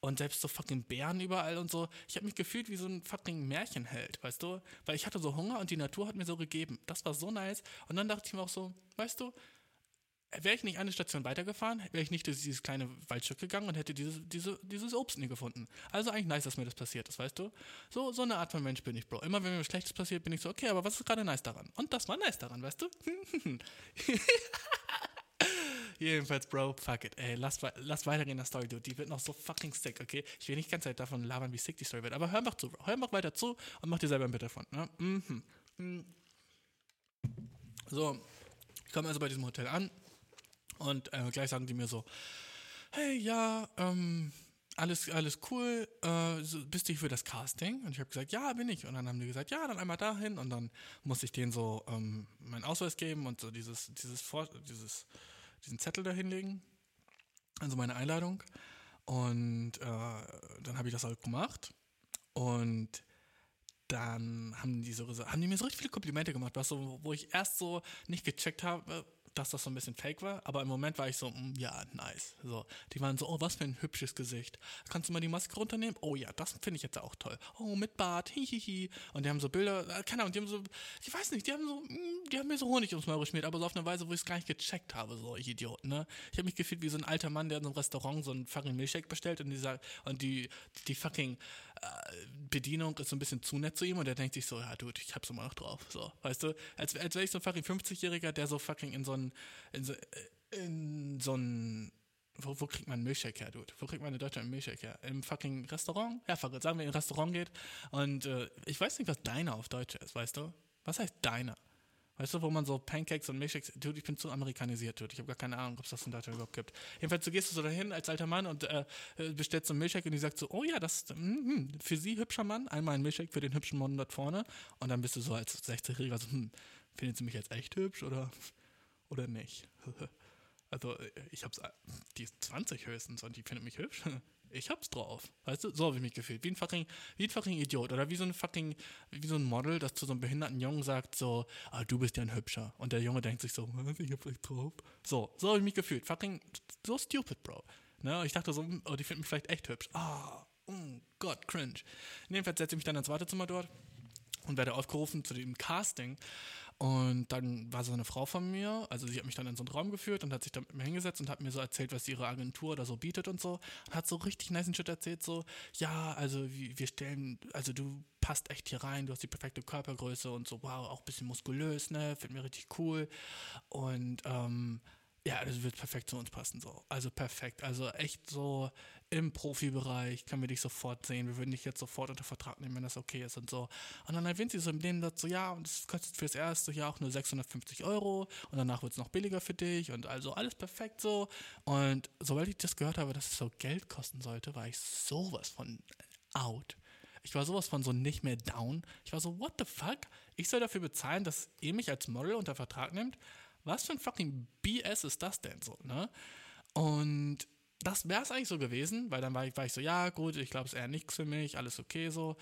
Und selbst so fucking Bären überall und so. Ich habe mich gefühlt wie so ein fucking Märchenheld, weißt du? Weil ich hatte so Hunger und die Natur hat mir so gegeben. Das war so nice. Und dann dachte ich mir auch so, weißt du, wäre ich nicht eine Station weitergefahren, wäre ich nicht durch dieses kleine Waldstück gegangen und hätte dieses, diese, dieses Obst nie gefunden. Also eigentlich nice, dass mir das passiert ist, weißt du? So, so eine Art von Mensch bin ich, Bro. Immer wenn mir was Schlechtes passiert, bin ich so, okay, aber was ist gerade nice daran? Und das war nice daran, weißt du? <laughs> Jedenfalls, Bro, fuck it. Ey, lass, lass weitergehen in der Story, dude. Die wird noch so fucking sick, okay? Ich will nicht die ganze Zeit davon labern, wie sick die Story wird. Aber hör einfach zu, Bro. Hör einfach weiter zu und mach dir selber ein Bild davon. Ne? Mhm. mhm. So, ich komme also bei diesem Hotel an und äh, gleich sagen die mir so, hey, ja, ähm, alles, alles cool, äh, bist du für das Casting? Und ich habe gesagt, ja, bin ich. Und dann haben die gesagt, ja, dann einmal dahin. Und dann musste ich denen so ähm, meinen Ausweis geben und so dieses, dieses, Vor dieses, diesen Zettel da hinlegen. Also meine Einladung. Und äh, dann habe ich das halt gemacht. Und dann haben die so haben die mir so richtig viele Komplimente gemacht, was so, wo ich erst so nicht gecheckt habe, dass das so ein bisschen fake war, aber im Moment war ich so, mm, ja, nice. So, die waren so, oh, was für ein hübsches Gesicht. Kannst du mal die Maske runternehmen? Oh ja, das finde ich jetzt auch toll. Oh, mit Bart, hihihi. Und die haben so Bilder, äh, keine Ahnung, die haben so, ich weiß nicht, die haben so, mm, die haben mir so Honig ums Maul geschmiert, aber so auf eine Weise, wo ich es gar nicht gecheckt habe, so, ich Idiot, ne? Ich habe mich gefühlt wie so ein alter Mann, der in so einem Restaurant so einen fucking Milchshake bestellt und dieser, und die, die fucking Bedienung ist so ein bisschen zu nett zu ihm und er denkt sich so, ja, Dude, ich hab's immer noch drauf, so, weißt du? Als, als wäre ich so ein fucking 50-Jähriger, der so fucking in so ein, in so, in so ein, wo, wo kriegt man einen Milchshake her, Dude? Wo kriegt man in Deutschland einen Milchshake her? Im fucking Restaurant? Ja, verrückt. Sagen wir, in ein Restaurant geht und äh, ich weiß nicht, was Deiner auf Deutsch ist, weißt du? Was heißt Deiner? Weißt du, wo man so Pancakes und Milchshakes, dude, ich bin zu amerikanisiert, dude. Ich habe gar keine Ahnung, ob es das in Deutschland überhaupt gibt. Jedenfalls, du gehst so dahin als alter Mann und äh, bestellst so einen Milchshake und die sagt so, oh ja, das mm, für sie hübscher Mann, einmal ein Milchshake für den hübschen Mann dort vorne. Und dann bist du so als 60-Jähriger so, hm, findet sie mich jetzt echt hübsch oder, oder nicht? <laughs> also, ich hab's, die ist 20 höchstens und die findet mich hübsch ich hab's drauf. Weißt du, so habe ich mich gefühlt. Wie ein fucking, wie ein fucking Idiot. Oder wie so ein fucking, wie so ein Model, das zu so einem behinderten Jungen sagt, so, ah, du bist ja ein Hübscher. Und der Junge denkt sich so, ich hab vielleicht drauf. So, so habe ich mich gefühlt. Fucking, so stupid, Bro. Ne? Ich dachte so, oh, die finden mich vielleicht echt hübsch. Ah, oh Gott, cringe. Jedenfalls setze ich mich dann ins Wartezimmer dort und werde aufgerufen zu dem Casting. Und dann war so eine Frau von mir, also sie hat mich dann in so einen Raum geführt und hat sich dann mit mir hingesetzt und hat mir so erzählt, was ihre Agentur da so bietet und so. Und hat so richtig nice Shit erzählt, so, ja, also wir stellen, also du passt echt hier rein, du hast die perfekte Körpergröße und so, wow, auch ein bisschen muskulös, ne, find mir richtig cool. Und ähm, ja, das wird perfekt zu uns passen, so. Also perfekt. Also echt so im Profibereich können wir dich sofort sehen. Wir würden dich jetzt sofort unter Vertrag nehmen, wenn das okay ist und so. Und dann erwähnt sie so im Leben dazu, ja, und es kostet fürs erste Jahr auch nur 650 Euro und danach wird es noch billiger für dich und also alles perfekt so. Und sobald ich das gehört habe, dass es so Geld kosten sollte, war ich sowas von out. Ich war sowas von so nicht mehr down. Ich war so, what the fuck? Ich soll dafür bezahlen, dass ihr mich als Model unter Vertrag nimmt? Was für ein fucking BS ist das denn so, ne? Und das wäre es eigentlich so gewesen, weil dann war ich, war ich so, ja, gut, ich glaube, es ist eher nichts für mich, alles okay so.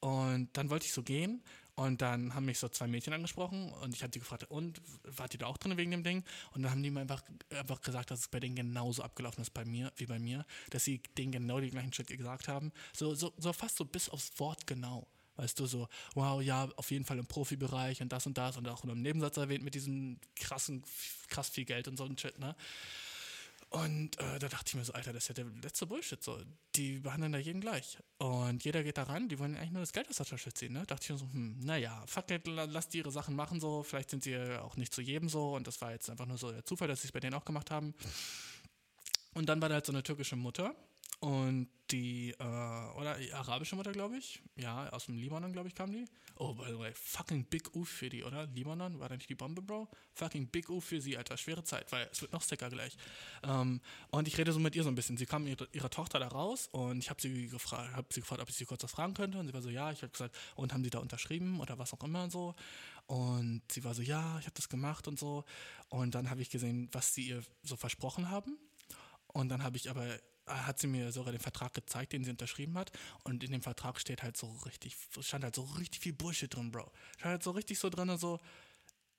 Und dann wollte ich so gehen und dann haben mich so zwei Mädchen angesprochen und ich habe die gefragt, und wart ihr da auch drin wegen dem Ding? Und dann haben die mir einfach, einfach gesagt, dass es bei denen genauso abgelaufen ist bei mir, wie bei mir, dass sie denen genau die gleichen Shit gesagt haben. So, so, so fast so bis aufs Wort genau. Weißt du, so, wow, ja, auf jeden Fall im Profibereich und das und das und auch in einem Nebensatz erwähnt mit diesem krassen, krass viel Geld und so ein Shit, ne? Und äh, da dachte ich mir so, Alter, das ist ja der letzte Bullshit. So. Die behandeln da jeden gleich. Und jeder geht da ran, die wollen eigentlich nur das Geld aus der Tasche ziehen. Ne? Da dachte ich mir so, hm, naja, fuck it, lass die ihre Sachen machen so. Vielleicht sind sie auch nicht zu jedem so. Und das war jetzt einfach nur so der Zufall, dass sie es bei denen auch gemacht haben. Und dann war da halt so eine türkische Mutter. Und die, äh, oder die arabische Mutter, glaube ich. Ja, aus dem Libanon, glaube ich, kam die. Oh, by the way, fucking big U für die, oder? Libanon, war da nicht die Bombe, Bro? Fucking big U für sie, Alter. Schwere Zeit, weil es wird noch sicker gleich. Ähm, und ich rede so mit ihr so ein bisschen. Sie kam mit ihrer, ihrer Tochter da raus und ich habe sie gefragt, habe sie gefragt, ob ich sie kurz was fragen könnte. Und sie war so, ja. Ich habe gesagt, und haben sie da unterschrieben oder was auch immer und so. Und sie war so, ja, ich habe das gemacht und so. Und dann habe ich gesehen, was sie ihr so versprochen haben. Und dann habe ich aber hat sie mir sogar den Vertrag gezeigt, den sie unterschrieben hat. Und in dem Vertrag steht halt so richtig, stand halt so richtig viel Bullshit drin, Bro. Stand halt so richtig so drin, so,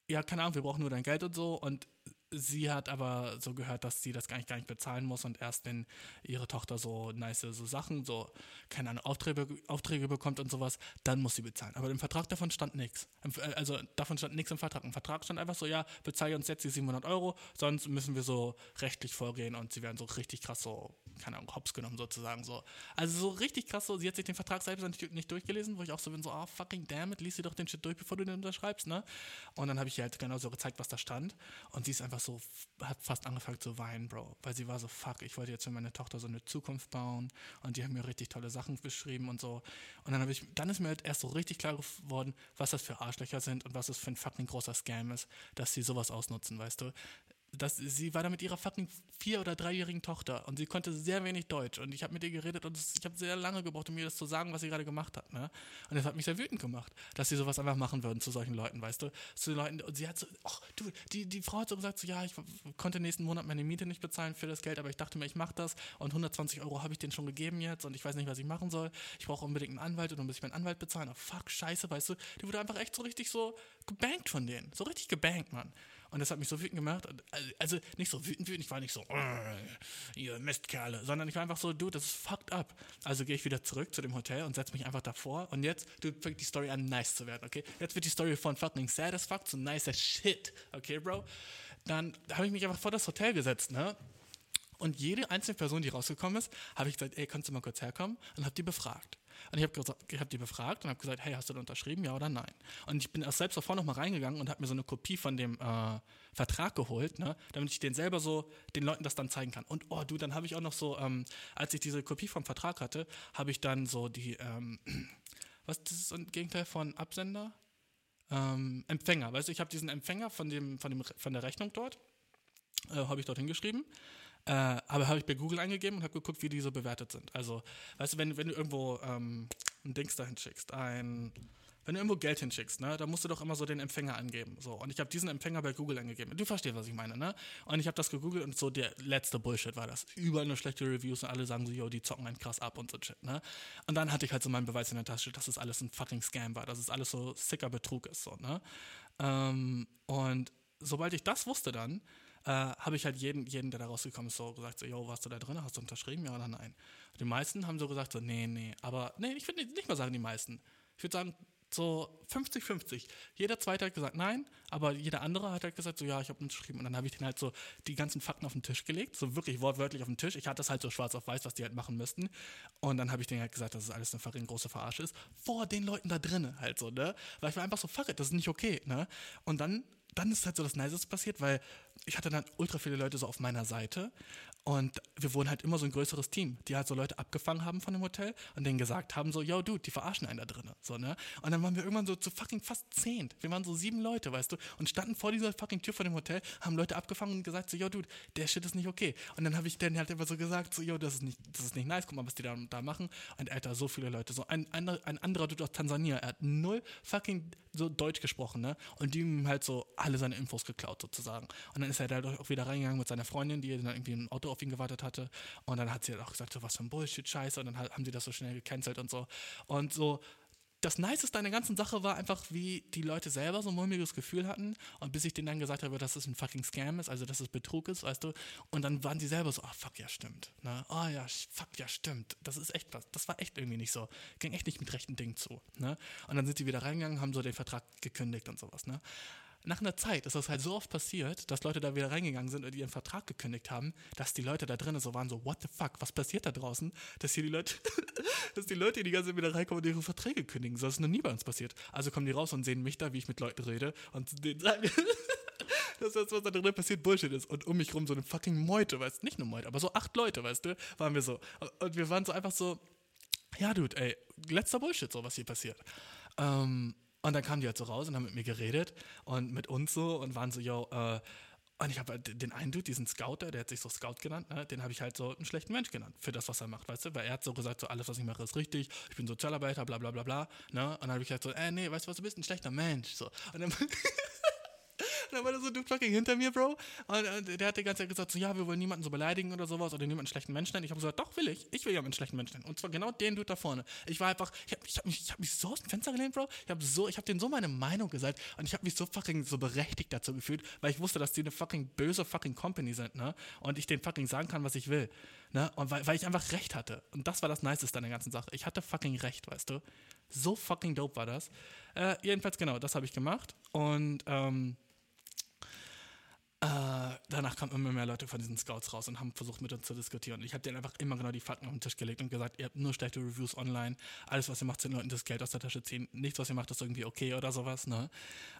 ja, keine Ahnung, wir brauchen nur dein Geld und so. Und sie hat aber so gehört, dass sie das gar nicht, gar nicht bezahlen muss und erst wenn ihre Tochter so nice so Sachen, so, keine Ahnung, Aufträge, Aufträge bekommt und sowas, dann muss sie bezahlen. Aber im Vertrag davon stand nichts. Äh, also davon stand nichts im Vertrag. Im Vertrag stand einfach so, ja, bezahle uns jetzt die 700 Euro, sonst müssen wir so rechtlich vorgehen und sie werden so richtig krass so keine Ahnung, hops genommen sozusagen so. Also so richtig krass so, sie hat sich den Vertrag selbst nicht, nicht durchgelesen, wo ich auch so bin, so, ah, oh, fucking damn it, lies sie doch den Shit durch, bevor du den unterschreibst, ne? Und dann habe ich ihr halt genau so gezeigt, was da stand und sie ist einfach so, hat fast angefangen zu weinen, Bro, weil sie war so, fuck, ich wollte jetzt für meine Tochter so eine Zukunft bauen und die haben mir richtig tolle Sachen beschrieben und so. Und dann habe ich, dann ist mir halt erst so richtig klar geworden, was das für Arschlöcher sind und was es für ein fucking großer Scam ist, dass sie sowas ausnutzen, weißt du? Dass sie war da mit ihrer fucking vier- oder dreijährigen Tochter und sie konnte sehr wenig Deutsch und ich habe mit ihr geredet und ich habe sehr lange gebraucht, um mir das zu sagen, was sie gerade gemacht hat. Ne? Und das hat mich sehr wütend gemacht, dass sie sowas einfach machen würden zu solchen Leuten, weißt du? Zu Leuten, und sie hat so, ach du, die, die Frau hat so gesagt, so, ja, ich konnte nächsten Monat meine Miete nicht bezahlen für das Geld, aber ich dachte mir, ich mache das und 120 Euro habe ich denen schon gegeben jetzt und ich weiß nicht, was ich machen soll. Ich brauche unbedingt einen Anwalt und dann muss ich meinen Anwalt bezahlen. Oh fuck, scheiße, weißt du? Die wurde einfach echt so richtig so gebankt von denen. So richtig gebankt, Mann. Und das hat mich so wütend gemacht. Also nicht so wütend, wütend, ich war nicht so, ihr Mistkerle, sondern ich war einfach so, du, das ist fucked up. Also gehe ich wieder zurück zu dem Hotel und setze mich einfach davor. Und jetzt du, fängt die Story an, nice zu werden, okay? Jetzt wird die Story von fucking sad as fuck zu nice as shit, okay, Bro? Dann habe ich mich einfach vor das Hotel gesetzt, ne? Und jede einzelne Person, die rausgekommen ist, habe ich gesagt, ey, kannst du mal kurz herkommen? Und habe die befragt. Und ich habe hab die befragt und habe gesagt, hey, hast du da unterschrieben, ja oder nein? Und ich bin erst selbst davor nochmal reingegangen und habe mir so eine Kopie von dem äh, Vertrag geholt, ne, damit ich den selber so den Leuten das dann zeigen kann. Und oh du, dann habe ich auch noch so, ähm, als ich diese Kopie vom Vertrag hatte, habe ich dann so die, ähm, <clears throat> was das ist ein Gegenteil von Absender? Ähm, Empfänger, weißt du, ich habe diesen Empfänger von, dem, von, dem, von der Rechnung dort, äh, habe ich dort hingeschrieben äh, aber habe ich bei Google eingegeben und habe geguckt, wie die so bewertet sind. Also, weißt du, wenn, wenn du irgendwo ähm, ein Dings dahin schickst, ein, wenn du irgendwo Geld hinschickst, ne, da musst du doch immer so den Empfänger angeben. So. Und ich habe diesen Empfänger bei Google angegeben. Du verstehst, was ich meine, ne? Und ich habe das gegoogelt und so der letzte Bullshit war das. Überall nur schlechte Reviews und alle sagen so, yo, die zocken einen krass ab und so shit, ne? Und dann hatte ich halt so meinen Beweis in der Tasche, dass es das alles ein fucking Scam war, dass es alles so sicker Betrug ist, so, ne? Ähm, und sobald ich das wusste dann, äh, habe ich halt jeden, jeden, der da rausgekommen ist, so gesagt, so, yo, warst du da drin? Hast du unterschrieben? Ja oder nein? Die meisten haben so gesagt, so, nee, nee. Aber, nee, ich würde nicht mal sagen, die meisten. Ich würde sagen, so 50-50. Jeder zweite hat gesagt nein, aber jeder andere hat halt gesagt, so ja, ich habe unterschrieben. Und dann habe ich den halt so die ganzen Fakten auf den Tisch gelegt, so wirklich wortwörtlich auf den Tisch. Ich hatte das halt so schwarz auf weiß, was die halt machen müssten. Und dann habe ich denen halt gesagt, dass es alles eine fucking große Verarsche ist. Vor den Leuten da drinnen halt so, ne? Weil ich war einfach so, fuck it, das ist nicht okay, ne? Und dann dann ist halt so das Nices passiert, weil ich hatte dann ultra viele Leute so auf meiner Seite Und wir wurden halt immer so ein größeres Team, die halt so Leute abgefangen haben von dem Hotel und denen gesagt haben, so, yo, Dude, die verarschen einen da drinnen. So, ne? Und dann waren wir irgendwann so zu fucking fast zehn. Wir waren so sieben Leute, weißt du, und standen vor dieser fucking Tür von dem Hotel, haben Leute abgefangen und gesagt, so, yo, Dude, der Shit ist nicht okay. Und dann habe ich denen halt immer so gesagt, so, yo, das ist nicht, das ist nicht nice, guck mal, was die da, da machen. Und Alter, so viele Leute. So ein, ein, ein anderer Dude aus Tansania, er hat null fucking so Deutsch gesprochen, ne? Und die ihm halt so alle seine Infos geklaut, sozusagen. Und dann ist er da auch wieder reingegangen mit seiner Freundin, die dann irgendwie im Auto auf ihn gewartet hatte. Und dann hat sie halt auch gesagt, so was für ein Bullshit, Scheiße. Und dann haben sie das so schnell gecancelt und so. Und so, das Niceste an der ganzen Sache war einfach, wie die Leute selber so ein mulmiges Gefühl hatten. Und bis ich denen dann gesagt habe, dass es ein fucking Scam ist, also dass es Betrug ist, weißt du. Und dann waren sie selber so, oh fuck, ja, stimmt. Ne? Oh ja, fuck, ja, stimmt. Das ist echt was. Das war echt irgendwie nicht so. Ging echt nicht mit rechten Dingen zu. Ne? Und dann sind sie wieder reingegangen, haben so den Vertrag gekündigt und sowas. Ne? Nach einer Zeit ist das halt so oft passiert, dass Leute da wieder reingegangen sind und ihren Vertrag gekündigt haben, dass die Leute da drinnen so waren, so, what the fuck, was passiert da draußen? Dass hier die Leute, <laughs> dass die Leute die ganze Zeit wieder reinkommen und ihre Verträge kündigen. So, das ist noch nie bei uns passiert. Also kommen die raus und sehen mich da, wie ich mit Leuten rede und denen sagen, <laughs> dass das, was da drinnen passiert, Bullshit ist. Und um mich rum so eine fucking Meute, weißt du, nicht nur Meute, aber so acht Leute, weißt du, waren wir so. Und wir waren so einfach so, ja, Dude, ey, letzter Bullshit, so was hier passiert. Ähm, und dann kamen die halt so raus und haben mit mir geredet und mit uns so und waren so, yo, äh, und ich habe halt den einen Dude, diesen Scouter, der hat sich so Scout genannt, ne? den habe ich halt so einen schlechten Mensch genannt für das, was er macht, weißt du? Weil er hat so gesagt, so alles, was ich mache, ist richtig, ich bin Sozialarbeiter, bla bla bla bla. Ne? Und dann habe ich gesagt so, äh, nee, weißt du was, du bist ein schlechter Mensch. So. Und dann <laughs> dann war der so du fucking hinter mir, Bro. Und, der hat die ganze Zeit gesagt, so, ja, wir wollen niemanden so beleidigen oder sowas oder niemanden schlechten Menschen nennen. Ich habe gesagt, doch, will ich. Ich will ja einen schlechten Menschen nennen. Und zwar genau den Dude da vorne. Ich war einfach, ich habe ich hab mich, hab mich so aus dem Fenster gelehnt, Bro. Ich habe so, habe denen so meine Meinung gesagt und ich habe mich so fucking so berechtigt dazu gefühlt, weil ich wusste, dass die eine fucking böse fucking Company sind, ne? Und ich denen fucking sagen kann, was ich will. Ne? Und weil, weil ich einfach recht hatte. Und das war das Niceste an der ganzen Sache. Ich hatte fucking recht, weißt du? So fucking dope war das. Äh, jedenfalls, genau, das habe ich gemacht. Und ähm, äh, danach kamen immer mehr Leute von diesen Scouts raus und haben versucht mit uns zu diskutieren. Und ich habe denen einfach immer genau die Fakten auf den Tisch gelegt und gesagt, ihr habt nur schlechte Reviews online. Alles, was ihr macht, sind Leuten das Geld aus der Tasche ziehen. Nichts, was ihr macht, ist irgendwie okay oder sowas. Ne?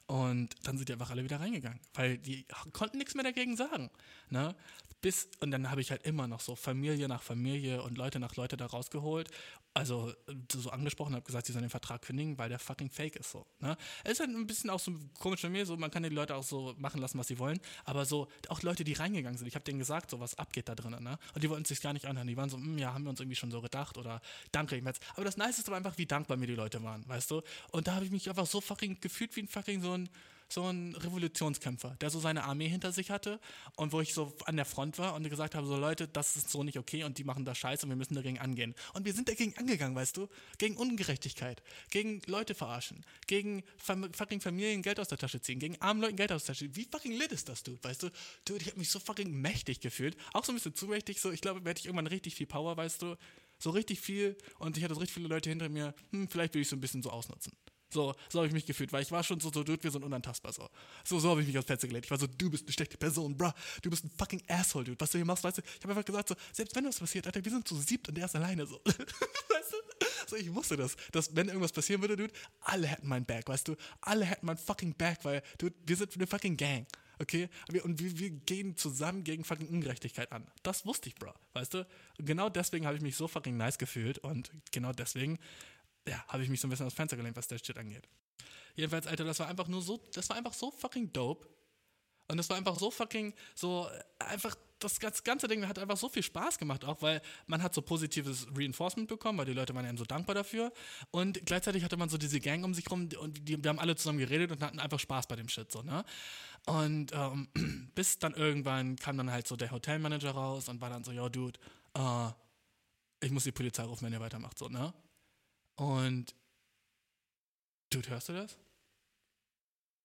Und dann sind die einfach alle wieder reingegangen, weil die konnten nichts mehr dagegen sagen. Ne? Bis, und dann habe ich halt immer noch so Familie nach Familie und Leute nach Leute da rausgeholt. Also so angesprochen, habe gesagt, sie sollen den Vertrag kündigen, weil der fucking fake ist so. Ne? Es ist halt ein bisschen auch so komisch bei mir, so man kann die Leute auch so machen lassen, was sie wollen, aber so auch Leute, die reingegangen sind, ich habe denen gesagt, so was abgeht da drinnen, ne? Und die wollten sich gar nicht anhören. Die waren so, hm, ja, haben wir uns irgendwie schon so gedacht oder danke ich jetzt. Aber das Nice war einfach, wie dankbar mir die Leute waren, weißt du? Und da habe ich mich einfach so fucking gefühlt wie ein fucking so ein so ein Revolutionskämpfer, der so seine Armee hinter sich hatte und wo ich so an der Front war und gesagt habe, so Leute, das ist so nicht okay und die machen da Scheiße und wir müssen dagegen angehen. Und wir sind dagegen angegangen, weißt du? Gegen Ungerechtigkeit, gegen Leute verarschen, gegen fucking Familien Geld aus der Tasche ziehen, gegen armen Leuten Geld aus der Tasche ziehen. Wie fucking lit ist das, Dude, weißt du? Dude, ich habe mich so fucking mächtig gefühlt. Auch so ein bisschen zu mächtig, so ich glaube, werde ich irgendwann richtig viel Power, weißt du? So richtig viel und ich hatte so richtig viele Leute hinter mir, hm, vielleicht will ich so ein bisschen so ausnutzen. So, so habe ich mich gefühlt, weil ich war schon so, so dude, wir sind unantastbar. So, so, so habe ich mich aufs Plätze gelegt. Ich war so, du bist eine schlechte Person, bruh. Du bist ein fucking Asshole, dude. Was du hier machst, weißt du, ich habe einfach gesagt, so, selbst wenn was passiert, Alter, wir sind zu siebt und der ist alleine, so. <laughs> weißt du? So, ich wusste das, dass wenn irgendwas passieren würde, dude, alle hätten mein Back, weißt du? Alle hätten mein fucking Back, weil, dude, wir sind eine fucking Gang. Okay? Und wir, wir gehen zusammen gegen fucking Ungerechtigkeit an. Das wusste ich, Bro. Weißt du? Genau deswegen habe ich mich so fucking nice gefühlt und genau deswegen ja, habe ich mich so ein bisschen aus Fenster gelehnt, was der Shit angeht. Jedenfalls, Alter, das war einfach nur so, das war einfach so fucking dope. Und das war einfach so fucking, so, einfach, das ganze Ding hat einfach so viel Spaß gemacht, auch weil man hat so positives Reinforcement bekommen, weil die Leute waren einem so dankbar dafür. Und gleichzeitig hatte man so diese Gang um sich rum und die, wir haben alle zusammen geredet und hatten einfach Spaß bei dem Shit, so, ne? Und ähm, <clears throat> bis dann irgendwann kam dann halt so der Hotelmanager raus und war dann so, yo, Dude, äh, ich muss die Polizei rufen, wenn ihr weitermacht, so, ne? Und Dude, hörst du das?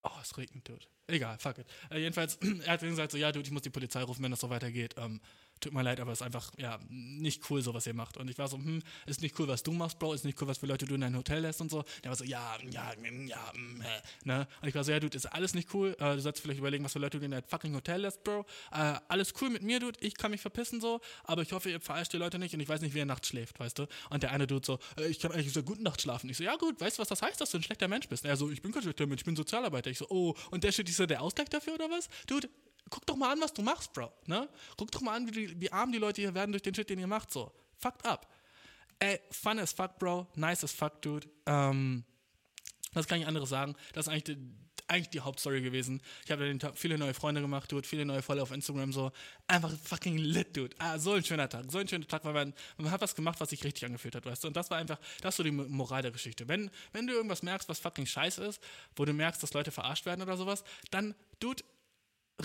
Oh, es regnet, Dude. Egal, fuck it. Äh, jedenfalls, <clears throat> er hat gesagt so, ja, Dude, ich muss die Polizei rufen, wenn das so weitergeht. Ähm, tut mir leid, aber es ist einfach, ja, nicht cool, so was ihr macht. Und ich war so, hm, ist nicht cool, was du machst, Bro, ist nicht cool, was für Leute du in dein Hotel lässt und so. Der war so, ja, ja, ja, hä, ne? Und ich war so, ja, Dude, ist alles nicht cool. Äh, du sollst vielleicht überlegen, was für Leute du in dein fucking Hotel lässt, Bro. Äh, alles cool mit mir, Dude, ich kann mich verpissen so, aber ich hoffe, ihr verarscht die Leute nicht und ich weiß nicht, wie ihr nachts schläft, weißt du? Und der eine Dude so, äh, ich kann eigentlich so gute Nacht schlafen. Ich so, ja gut, weißt du, was das heißt, dass du ein schlechter Mensch bist? Er so, ich bin kein schlechter Mensch, ich bin Sozialarbeiter. Ich so, oh, und der steht, so, der Ausgleich dafür oder was? Dude, guck doch mal an, was du machst, Bro. Ne? Guck doch mal an, wie, die, wie arm die Leute hier werden durch den Shit, den ihr macht. So, fucked up. Ey, fun as fuck, Bro. Nice as fuck, Dude. Ähm, was kann ich anderes sagen? Das ist eigentlich die, eigentlich die Hauptstory gewesen. Ich habe den Tag viele neue Freunde gemacht, Dude, viele neue Follower auf Instagram, so. Einfach fucking lit, Dude. Ah, so ein schöner Tag. So ein schöner Tag, weil man, man hat was gemacht, was sich richtig angefühlt hat, weißt du? Und das war einfach, das ist so die Moral der Geschichte. Wenn, wenn du irgendwas merkst, was fucking scheiße ist, wo du merkst, dass Leute verarscht werden oder sowas, dann, Dude,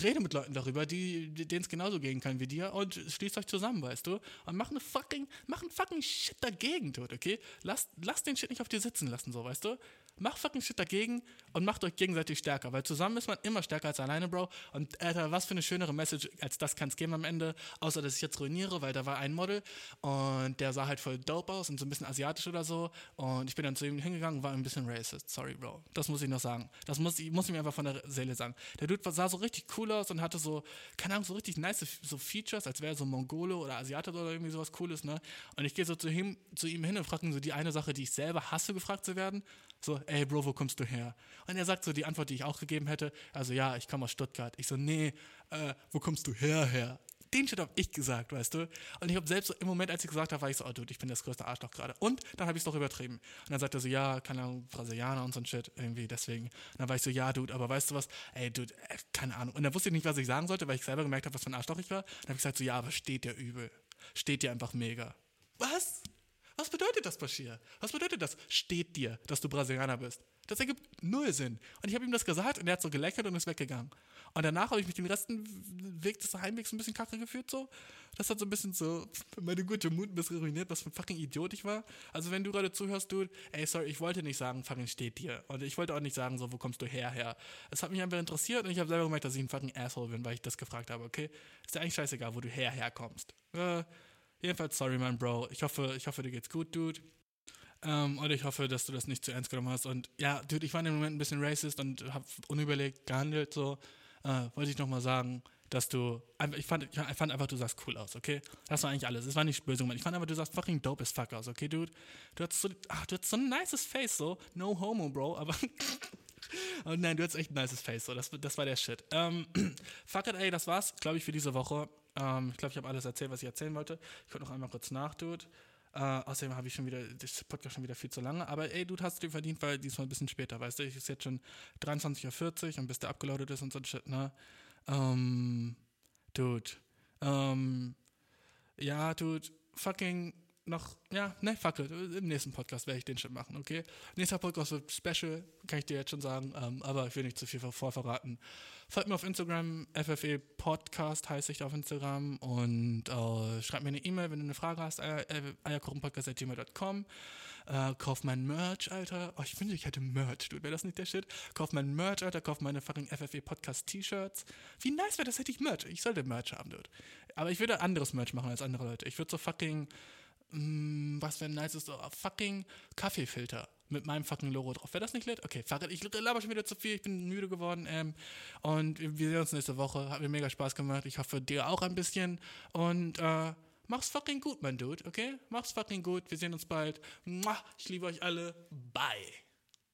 rede mit Leuten darüber, die, denen es genauso gehen kann wie dir und schließt euch zusammen, weißt du? Und mach eine fucking, mach einen fucking Shit dagegen, tut, okay? Lass, lass den Shit nicht auf dir sitzen lassen, so, weißt du? Mach fucking Shit dagegen und macht euch gegenseitig stärker, weil zusammen ist man immer stärker als alleine, Bro. Und Alter, was für eine schönere Message als das kann es geben am Ende, außer dass ich jetzt ruiniere, weil da war ein Model und der sah halt voll dope aus und so ein bisschen asiatisch oder so. Und ich bin dann zu ihm hingegangen und war ein bisschen racist. Sorry, Bro. Das muss ich noch sagen. Das muss ich, muss ich mir einfach von der Seele sagen. Der Dude sah so richtig cool aus und hatte so, keine Ahnung, so richtig nice so Features, als wäre er so Mongole oder Asiate oder irgendwie sowas Cooles, ne? Und ich gehe so zu ihm, zu ihm hin und frage ihn so die eine Sache, die ich selber hasse, gefragt zu werden. So, ey Bro, wo kommst du her? Und er sagt so die Antwort, die ich auch gegeben hätte. Also ja, ich komme aus Stuttgart. Ich so, nee, äh, wo kommst du her, her? Den Shit habe ich gesagt, weißt du? Und ich habe selbst so, im Moment, als ich gesagt habe, war ich so, oh Dude, ich bin das größte Arschloch gerade. Und dann habe ich es doch übertrieben. Und dann sagt er so, ja, keine Ahnung, Brasilianer und so ein Shit, irgendwie deswegen. Und dann war ich so, ja, Dude, aber weißt du was? Ey, Dude, äh, keine Ahnung. Und dann wusste ich nicht, was ich sagen sollte, weil ich selber gemerkt habe, was für ein Arschloch ich war. dann habe ich gesagt so, ja, aber steht dir übel. Steht dir einfach mega. Was? Was bedeutet das, Bashir? Was bedeutet das? Steht dir, dass du Brasilianer bist? Das ergibt null Sinn. Und ich habe ihm das gesagt und er hat so gelächelt und ist weggegangen. Und danach habe ich mich den resten Weg des Heimwegs ein bisschen kacke gefühlt so. Das hat so ein bisschen so meine gute Mut ein bisschen ruiniert, was für ein fucking Idiot ich war. Also wenn du gerade zuhörst, Dude, ey, sorry, ich wollte nicht sagen, fucking steht dir. Und ich wollte auch nicht sagen, so, wo kommst du her, her. Es hat mich einfach interessiert und ich habe selber gemerkt, dass ich ein fucking Asshole bin, weil ich das gefragt habe, okay? Ist dir eigentlich scheißegal, wo du her, herkommst. Äh, Jedenfalls, sorry, mein Bro. Ich hoffe, ich hoffe, dir geht's gut, Dude. Ähm, und ich hoffe, dass du das nicht zu ernst genommen hast. Und ja, Dude, ich war in dem Moment ein bisschen racist und habe unüberlegt gehandelt. So äh, wollte ich nochmal sagen, dass du. Ich fand, ich fand einfach, du sahst cool aus, okay? Das war eigentlich alles. Es war nicht böse gemeint. Ich fand einfach, du sahst fucking dope as fuck aus, okay, Dude? Du hast so, ach, du hast so ein nices Face, so. No homo, Bro, aber. <laughs> Und <laughs> nein, du hast echt ein nices Face, so. Das, das war der Shit. Ähm, <clears throat> fuck it, ey, das war's, glaube ich, für diese Woche. Ähm, ich glaube, ich habe alles erzählt, was ich erzählen wollte. Ich gucke noch einmal kurz nach, Dude. Äh, außerdem habe ich schon wieder, das Podcast schon wieder viel zu lange. Aber ey, du hast dir verdient, weil diesmal ein bisschen später, weißt du? Ich ist jetzt schon 23.40 Uhr und bis der abgeloadet ist und so ein Shit, ne? Ähm, Dude. Ähm, ja, Dude, fucking noch, ja, ne, fuck it. Im nächsten Podcast werde ich den Shit machen, okay? Nächster Podcast wird special, kann ich dir jetzt schon sagen, ähm, aber ich will nicht zu viel vorverraten. Folgt mir auf Instagram, FFE Podcast heiße ich da auf Instagram und äh, schreib mir eine E-Mail, wenn du eine Frage hast, äh, eierkochenpodcast.gmail.com. Äh, kauf mein Merch, Alter. Oh, ich finde, ich hätte Merch, dude. Wäre das nicht der Shit? Kauf mein Merch, Alter. Kauf meine fucking FFE Podcast T-Shirts. Wie nice wäre das, hätte ich Merch. Ich sollte Merch haben, dude. Aber ich würde anderes Merch machen als andere Leute. Ich würde so fucking mh, mm, was wäre nice ist, so fucking Kaffeefilter mit meinem fucking Logo drauf. Wäre das nicht lit? Okay, it. Ich laber schon wieder zu viel. Ich bin müde geworden. Ähm, und wir sehen uns nächste Woche. Hat mir mega Spaß gemacht. Ich hoffe, dir auch ein bisschen. Und äh, mach's fucking gut, mein Dude. Okay? Mach's fucking gut. Wir sehen uns bald. Ich liebe euch alle. Bye.